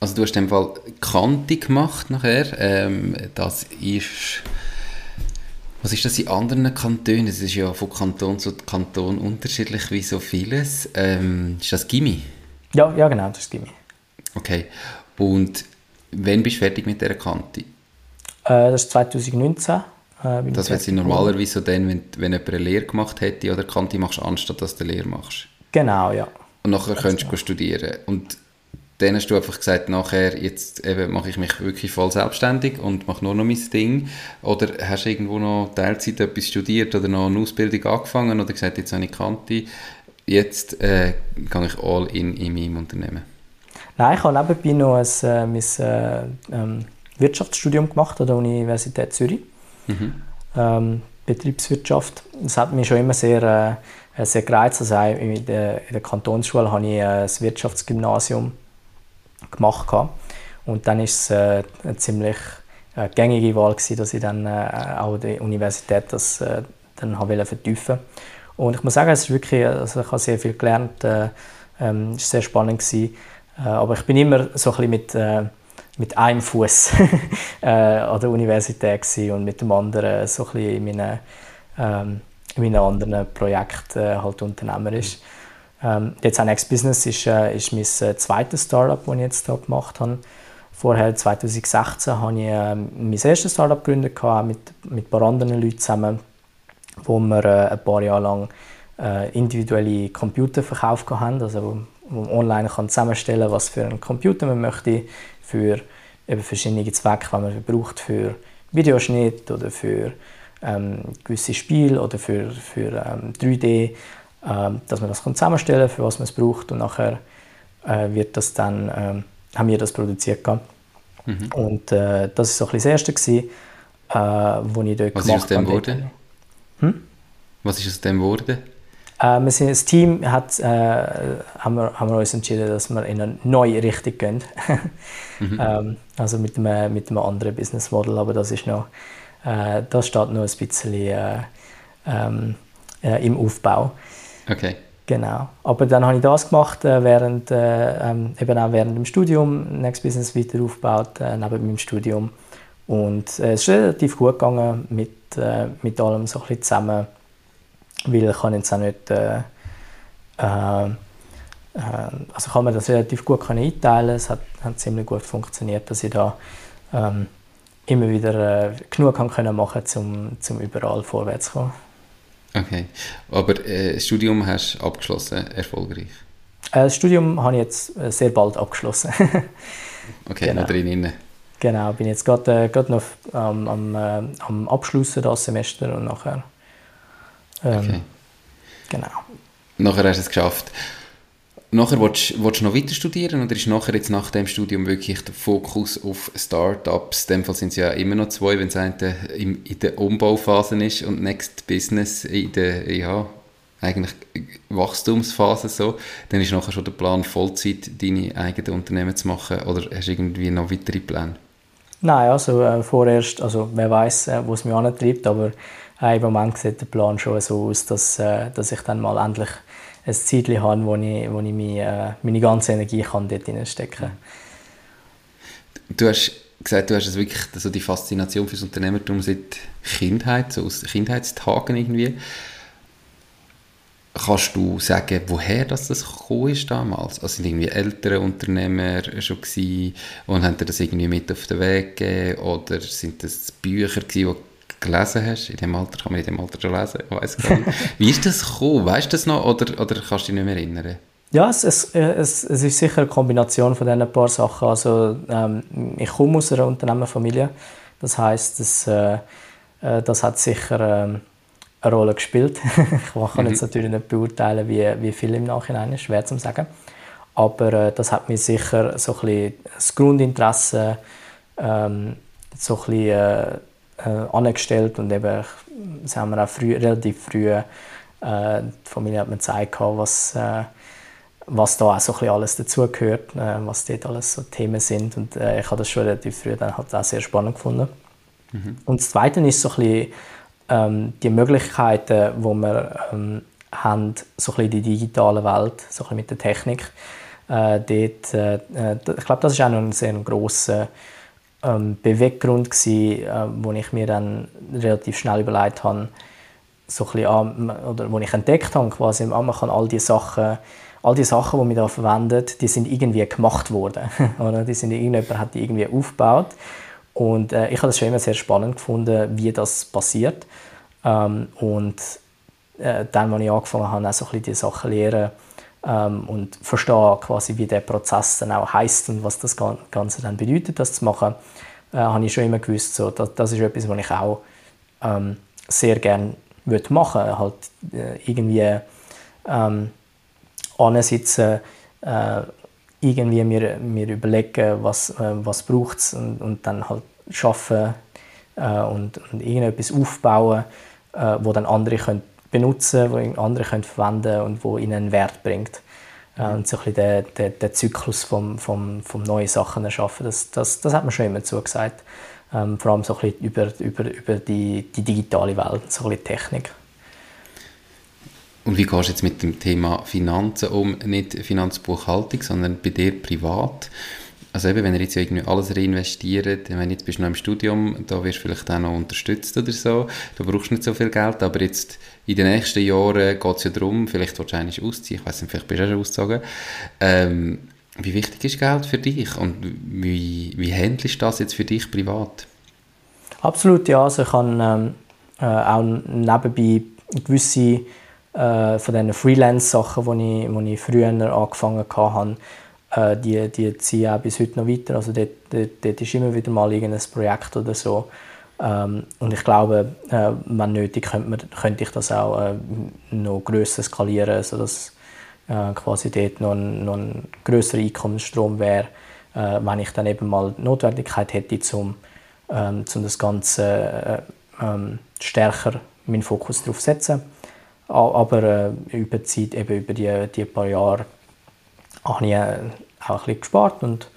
A: Also du hast in dem Fall Kante gemacht nachher. Ähm, das ist... Was ist das in anderen Kantonen? Es ist ja von Kanton zu Kanton unterschiedlich wie so vieles. Ähm, ist das Gimmi?
C: Ja, ja genau, das ist Gimmi.
A: Okay. Und wann bist du fertig mit dieser Kante? Äh,
C: das ist 2019.
A: Äh, das wäre normalerweise so dann, wenn, wenn jemand eine Lehre gemacht hätte oder Kante machst, anstatt dass du eine Lehre machst.
C: Genau, ja.
A: Und nachher könntest du genau. studieren. Und dann hast du einfach gesagt, nachher jetzt eben mache ich mich wirklich voll selbstständig und mache nur noch mein Ding. Oder hast du irgendwo noch Teilzeit etwas studiert oder noch eine Ausbildung angefangen oder gesagt, jetzt habe ich Kante, jetzt äh, gehe ich all in in meinem Unternehmen?
C: Nein, ich habe nebenbei noch ein, äh, mein äh, ähm, Wirtschaftsstudium gemacht an der Universität Zürich. Mhm. Ähm, Betriebswirtschaft. Das hat mich schon immer sehr, äh, sehr gereizt. Also in, der, in der Kantonsschule habe ich äh, das Wirtschaftsgymnasium gemacht habe. Und dann ist es äh, eine ziemlich äh, gängige Wahl gewesen, dass ich dann äh, auch die Universität das äh, dann habe vertiefen Und ich muss sagen, es ist wirklich, also ich habe sehr viel gelernt, äh, ähm, es war sehr spannend gewesen. Äh, aber ich bin immer so ein bisschen mit, äh, mit einem Fuß an der Universität gewesen und mit dem anderen so ein bisschen in meinen, ähm, in meinen anderen Projekten halt unternehmerisch. Mhm. Ähm, jetzt Next Business ist, äh, ist mein äh, zweites Startup, das ich jetzt hier gemacht habe. Vorher, 2016, habe ich äh, mein erstes Startup gegründet, mit, mit ein paar anderen Leuten zusammen, wo wir äh, ein paar Jahre lang individuelle Computer verkauft haben, also wo man online kann zusammenstellen kann, was für einen Computer man möchte, für eben verschiedene Zwecke, die man braucht für Videoschnitt oder für ähm, gewisse Spiele oder für, für ähm, 3D ähm, dass man das zusammenstellen kann, für was man es braucht und nachher äh, wird das dann, ähm, haben wir das produziert Mhm. Und äh, das war so das Erste, gewesen, äh, was ich dort
A: was gemacht habe. Was ist aus dem geworden? Hm? Was ist aus dem geworden?
C: Äh, wir sind, das Team hat, äh, haben, wir, haben wir uns entschieden, dass wir in eine neue Richtung gehen. mhm. ähm, also mit einem, mit einem anderen Business Model, aber das ist noch, äh, das steht noch ein bisschen äh, ähm, äh, im Aufbau.
A: Okay.
C: Genau. Aber dann habe ich das gemacht, äh, während, ähm, eben auch während dem Studium, Next Business weiter aufgebaut, neben meinem Studium. Und es ist relativ gut gegangen mit, mit allem so ein bisschen zusammen weil ich kann jetzt auch nicht äh, äh, äh also kann man das relativ gut einteilen. Es hat, hat, ziemlich gut funktioniert, dass ich da ähm, immer wieder äh, genug kann können machen um überall vorwärts zu kommen.
A: Okay, aber äh, das Studium hast du abgeschlossen, erfolgreich?
C: Äh, das Studium habe ich jetzt äh, sehr bald abgeschlossen.
A: okay, genau. noch drin.
C: Genau, bin jetzt gerade äh, noch ähm, am, am Abschlussen das Semester und nachher ähm, okay. Genau.
A: Nachher hast du es geschafft. Nachher willst, willst du noch weiter studieren oder ist nachher jetzt nach dem Studium wirklich der Fokus auf Startups? In dem Fall sind es ja immer noch zwei, wenn es eine in, der Umbauphase ist und Next Business in der, ja, eigentlich Wachstumsphase so, dann ist nachher schon der Plan, Vollzeit deine eigenen Unternehmen zu machen oder hast du irgendwie noch weitere Pläne?
C: Nein, also äh, vorerst, also wer weiß, äh, wo es mich antreibt, aber äh, im Moment sieht der Plan schon so aus, dass, äh, dass ich dann mal endlich ein Zeit habe, wo ich, wo ich meine, äh, meine ganze Energie kann dort hineinstecken kann.
A: Du hast gesagt, du hast wirklich so die Faszination fürs Unternehmertum seit Kindheit, so aus Kindheitstagen irgendwie. Kannst du sagen, woher das, gekommen ist damals? Also sind irgendwie ältere Unternehmer schon und haben dir das irgendwie mit auf den Weg gegeben? Oder sind das Bücher die gelesen hast. In dem Alter kann man in dem Alter schon lesen, ich weiß gar nicht. Wie ist das gekommen? Weißt du das noch oder, oder kannst du dich nicht mehr erinnern?
C: Ja, es, es, es, es ist sicher eine Kombination von diesen paar Sachen. Also, ähm, ich komme aus einer Unternehmerfamilie. Das heißt, das, äh, äh, das hat sicher äh, eine Rolle gespielt. ich kann jetzt mhm. natürlich nicht beurteilen, wie, wie viel im Nachhinein ist, schwer zu sagen. Aber äh, das hat mir sicher so ein bisschen das Grundinteresse, ähm, so ein bisschen, äh, äh, angestellt und eben, das haben wir auch früh, relativ früh, äh, die Familie hat mir gezeigt, was, äh, was da auch so ein alles dazugehört, äh, was dort alles so Themen sind und äh, ich habe das schon relativ früh dann halt auch sehr spannend gefunden. Mhm. Und das Zweite ist so ein bisschen, ähm, die Möglichkeiten, die wir ähm, haben, so ein bisschen die digitale Welt, so ein bisschen mit der Technik. Äh, dort, äh, ich glaube, das ist auch noch ein sehr grosser ähm, Beweggrund gewesen, äh, wo ich mir dann relativ schnell überlegt habe, so ein bisschen, oder wo ich entdeckt habe, quasi, ah, man kann all die Sachen, all die Sachen, die man da verwendet, die sind irgendwie gemacht worden, oder? Die sind irgendjemand hat die irgendwie aufgebaut und äh, ich habe das schon immer sehr spannend gefunden, wie das passiert ähm, und äh, dann, als ich angefangen habe, auch so ein bisschen die Sachen lernen, ähm, und verstehe quasi, wie der Prozess dann auch heißt und was das Ganze dann bedeutet, das zu machen, äh, habe ich schon immer gewusst, so, das, das ist etwas, was ich auch ähm, sehr gerne würde machen. Halt äh, irgendwie ähm, ansitzen, äh, irgendwie mir, mir überlegen, was, äh, was braucht es und, und dann halt schaffen äh, und, und irgendetwas aufbauen, äh, wo dann andere können benutzen, wo andere können verwenden und wo ihnen einen Wert bringt. Mhm. Und so ein bisschen der, der, der Zyklus vom, vom, vom neuen Sachen erschaffen, das, das, das hat man schon immer zugesagt. Ähm, vor allem so ein bisschen über, über, über die, die digitale Welt, so ein bisschen Technik.
A: Und wie gehst du jetzt mit dem Thema Finanzen um? Nicht Finanzbuchhaltung, sondern bei dir privat also eben, wenn ihr jetzt irgendwie alles reinvestiert, meine, jetzt bist du noch im Studium, da wirst du vielleicht auch noch unterstützt oder so, du brauchst nicht so viel Geld, aber jetzt in den nächsten Jahren geht es ja darum, vielleicht willst du ausziehen, ich weiß nicht, vielleicht bist du auch schon ausgezogen, ähm, wie wichtig ist Geld für dich und wie, wie handelst du das jetzt für dich privat?
C: Absolut, ja, also ich habe ähm, äh, auch nebenbei gewisse äh, von diesen Freelance-Sachen, die ich, ich früher angefangen habe, äh, die, die ziehen auch bis heute noch weiter. Also dort, dort, dort ist immer wieder mal irgendein Projekt oder so. Ähm, und ich glaube, äh, wenn nötig, könnte, man, könnte ich das auch äh, noch grösser skalieren, sodass äh, quasi dort noch ein, noch ein grösserer Einkommensstrom wäre, äh, wenn ich dann eben mal die Notwendigkeit hätte, um ähm, zum das Ganze äh, ähm, stärker meinen Fokus darauf zu setzen. aber äh, über die Zeit, eben über die, die paar Jahre, habe ich äh, auch ein bisschen gespart und,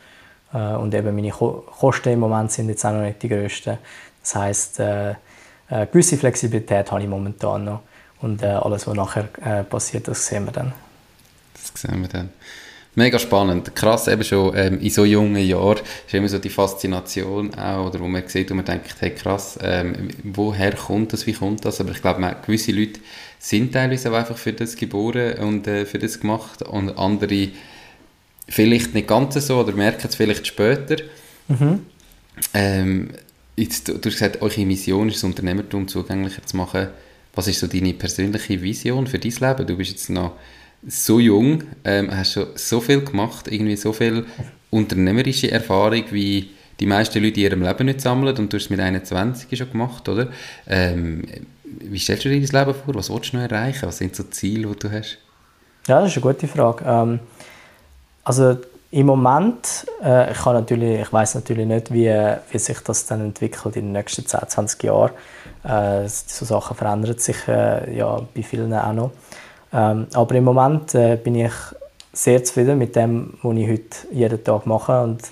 C: äh, und eben meine Ko Kosten im Moment sind jetzt auch noch nicht die grössten. Das heisst, äh, äh, gewisse Flexibilität habe ich momentan noch und äh, alles, was nachher äh, passiert, das sehen wir dann.
A: Das sehen wir dann. Mega spannend. Krass, eben schon ähm, in so jungen Jahren ist immer so die Faszination auch, oder wo man sieht und man denkt, hey krass, ähm, woher kommt das, wie kommt das? Aber ich glaube, gewisse Leute sind teilweise auch einfach für das geboren und äh, für das gemacht und andere vielleicht nicht ganz so oder merken es vielleicht später. Mhm. Ähm, jetzt, du hast gesagt, eure Mission ist, das Unternehmertum zugänglicher zu machen. Was ist so deine persönliche Vision für dein Leben? Du bist jetzt noch so jung, ähm, hast schon so viel gemacht, irgendwie so viel unternehmerische Erfahrung, wie die meisten Leute in ihrem Leben nicht sammeln und du hast es mit 21 schon gemacht, oder? Ähm, wie stellst du dir dein Leben vor? Was willst du noch erreichen? Was sind so Ziele, die du hast?
C: Ja, das ist eine gute Frage. Ähm, also im Moment, äh, ich, kann natürlich, ich weiß natürlich nicht, wie, wie sich das dann entwickelt in den nächsten 10, 20 Jahren. Äh, so Sachen verändern sich äh, ja bei vielen auch noch. Ähm, aber im Moment äh, bin ich sehr zufrieden mit dem, was ich heute jeden Tag mache und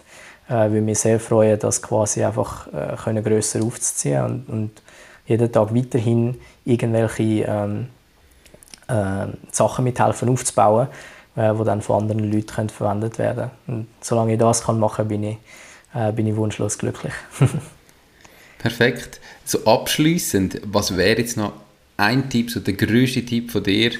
C: äh, würde mich sehr freuen, das quasi einfach äh, können grösser aufzuziehen und, und jeden Tag weiterhin irgendwelche ähm, äh, Sachen mithelfen aufzubauen, äh, die dann von anderen Leuten können verwendet werden Und solange ich das kann machen kann, bin ich, äh, bin ich wunschlos glücklich.
A: Perfekt. So abschließend, was wäre jetzt noch ein Tipp, so der größte Tipp von dir,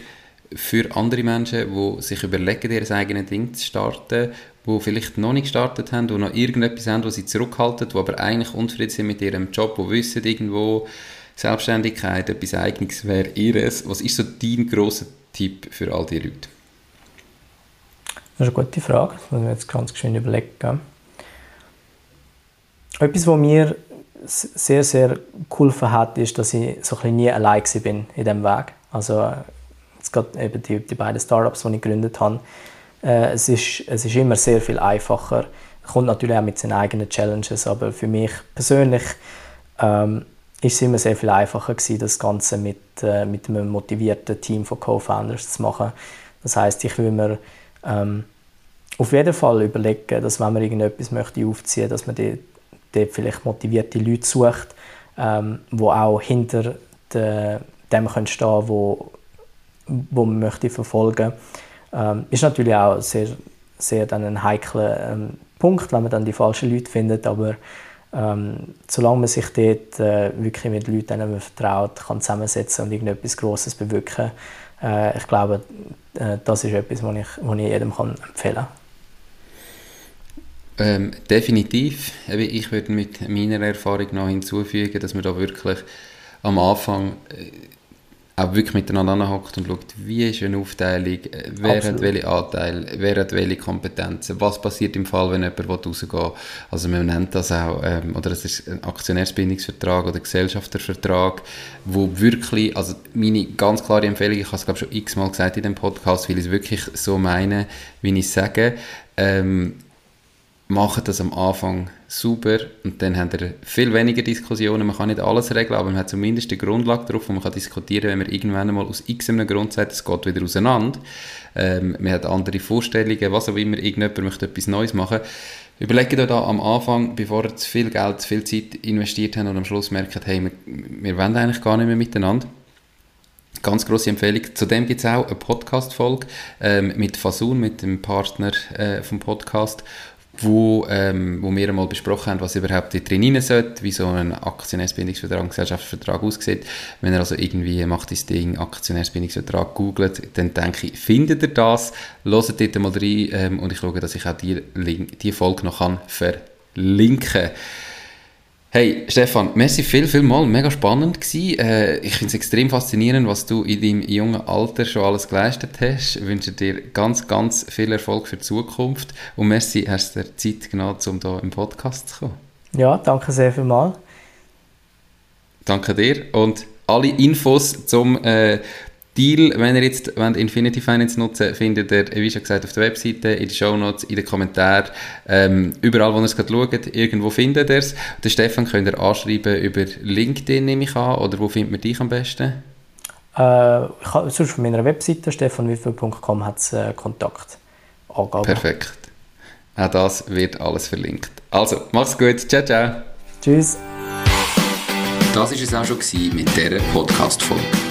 A: für andere Menschen, die sich überlegen, ihr eigenes Ding zu starten, die vielleicht noch nicht gestartet haben, die noch irgendetwas haben, was sie zurückhalten, die aber eigentlich unzufrieden sind mit ihrem Job, die wissen irgendwo, Selbstständigkeit, etwas Eigenes wäre ihres. Was ist so dein grosser Tipp für all diese Leute?
C: Das ist eine gute Frage, das muss ich jetzt ganz schön überlegen. Etwas, was mir sehr, sehr geholfen hat, ist, dass ich so ein nie allein war in diesem Weg. Also jetzt gerade eben die, die beiden Startups, die ich gegründet habe, äh, es, ist, es ist immer sehr viel einfacher. Kommt natürlich auch mit seinen eigenen Challenges, aber für mich persönlich ähm, ist es immer sehr viel einfacher gewesen, das Ganze mit, äh, mit einem motivierten Team von Co-Founders zu machen. Das heißt, ich will mir ähm, auf jeden Fall überlegen, dass wenn man irgendetwas möchte aufziehen, dass man dort, vielleicht motivierte Leute sucht, ähm, wo auch hinter de, dem können stehen, wo wo man möchte verfolgen. Ähm, ist natürlich auch sehr, sehr dann ein heikler ähm, Punkt, wenn man dann die falschen Leute findet, aber ähm, solange man sich dort äh, wirklich mit Leuten, denen man vertraut, kann zusammensetzen und irgendetwas Grosses bewirken, äh, ich glaube, äh, das ist etwas, was ich, was ich jedem kann empfehlen kann.
A: Ähm, definitiv. Ich würde mit meiner Erfahrung noch hinzufügen, dass man da wirklich am Anfang äh, auch wirklich miteinander anhockt und schaut, wie ist eine Aufteilung, äh, wer Absolut. hat welche Anteile, wer hat welche Kompetenzen, was passiert im Fall, wenn jemand rausgehen will. Also man nennt das auch, ähm, oder es ist ein Aktionärsbindungsvertrag oder Gesellschaftervertrag, wo wirklich, also meine ganz klare Empfehlung, ich habe es glaube schon x-mal gesagt in dem Podcast, weil ich es wirklich so meine, wie ich es sage, ähm, machen das am Anfang super und dann haben wir viel weniger Diskussionen. Man kann nicht alles regeln, aber man hat zumindest eine Grundlage darauf, wo man kann diskutieren kann, wenn man irgendwann einmal aus x einem Grund sagt, es geht wieder auseinander. Ähm, man hat andere Vorstellungen, was auch immer, irgendjemand möchte etwas Neues machen. Überlegt euch da am Anfang, bevor ihr zu viel Geld, zu viel Zeit investiert habt und am Schluss merkt, hey, wir, wir wollen eigentlich gar nicht mehr miteinander. Ganz große Empfehlung. Zudem gibt es auch eine Podcast-Folge ähm, mit Fasun, mit dem Partner äh, vom Podcast wo, ähm, wo wir einmal besprochen haben, was überhaupt drin rein sollte, wie so ein Aktionärsbindungsvertrag, Gesellschaftsvertrag aussieht. Wenn ihr also irgendwie macht das Ding Aktionärsbindungsvertrag googelt, dann denke ich, findet ihr das, hört dort mal rein ähm, und ich schaue, dass ich auch die, Link, die Folge noch kann verlinken kann. Hey, Stefan, merci viel, viel mal. Mega spannend gewesen. Äh, ich finde es extrem faszinierend, was du in deinem jungen Alter schon alles geleistet hast. Ich wünsche dir ganz, ganz viel Erfolg für die Zukunft. Und merci, hast du dir Zeit genommen, um hier im Podcast zu kommen.
C: Ja, danke sehr viel mal.
A: Danke dir. Und alle Infos zum äh, Deal, wenn ihr jetzt wenn Infinity Finance nutzen findet ihr, wie schon gesagt, auf der Webseite, in den Show Notes, in den Kommentaren, ähm, überall, wo ihr es gerade schaut, irgendwo findet ihr es. Den Stefan könnt ihr anschreiben über LinkedIn, nehme ich an, oder wo findet man dich am besten?
C: Äh, ich habe, sonst auf meiner Webseite stefanwiffel.com hat es äh, Kontaktangaben.
A: Perfekt. Auch das wird alles verlinkt. Also, mach's gut. Ciao, ciao.
C: Tschüss.
A: Das war es auch schon mit dieser Podcast-Folge.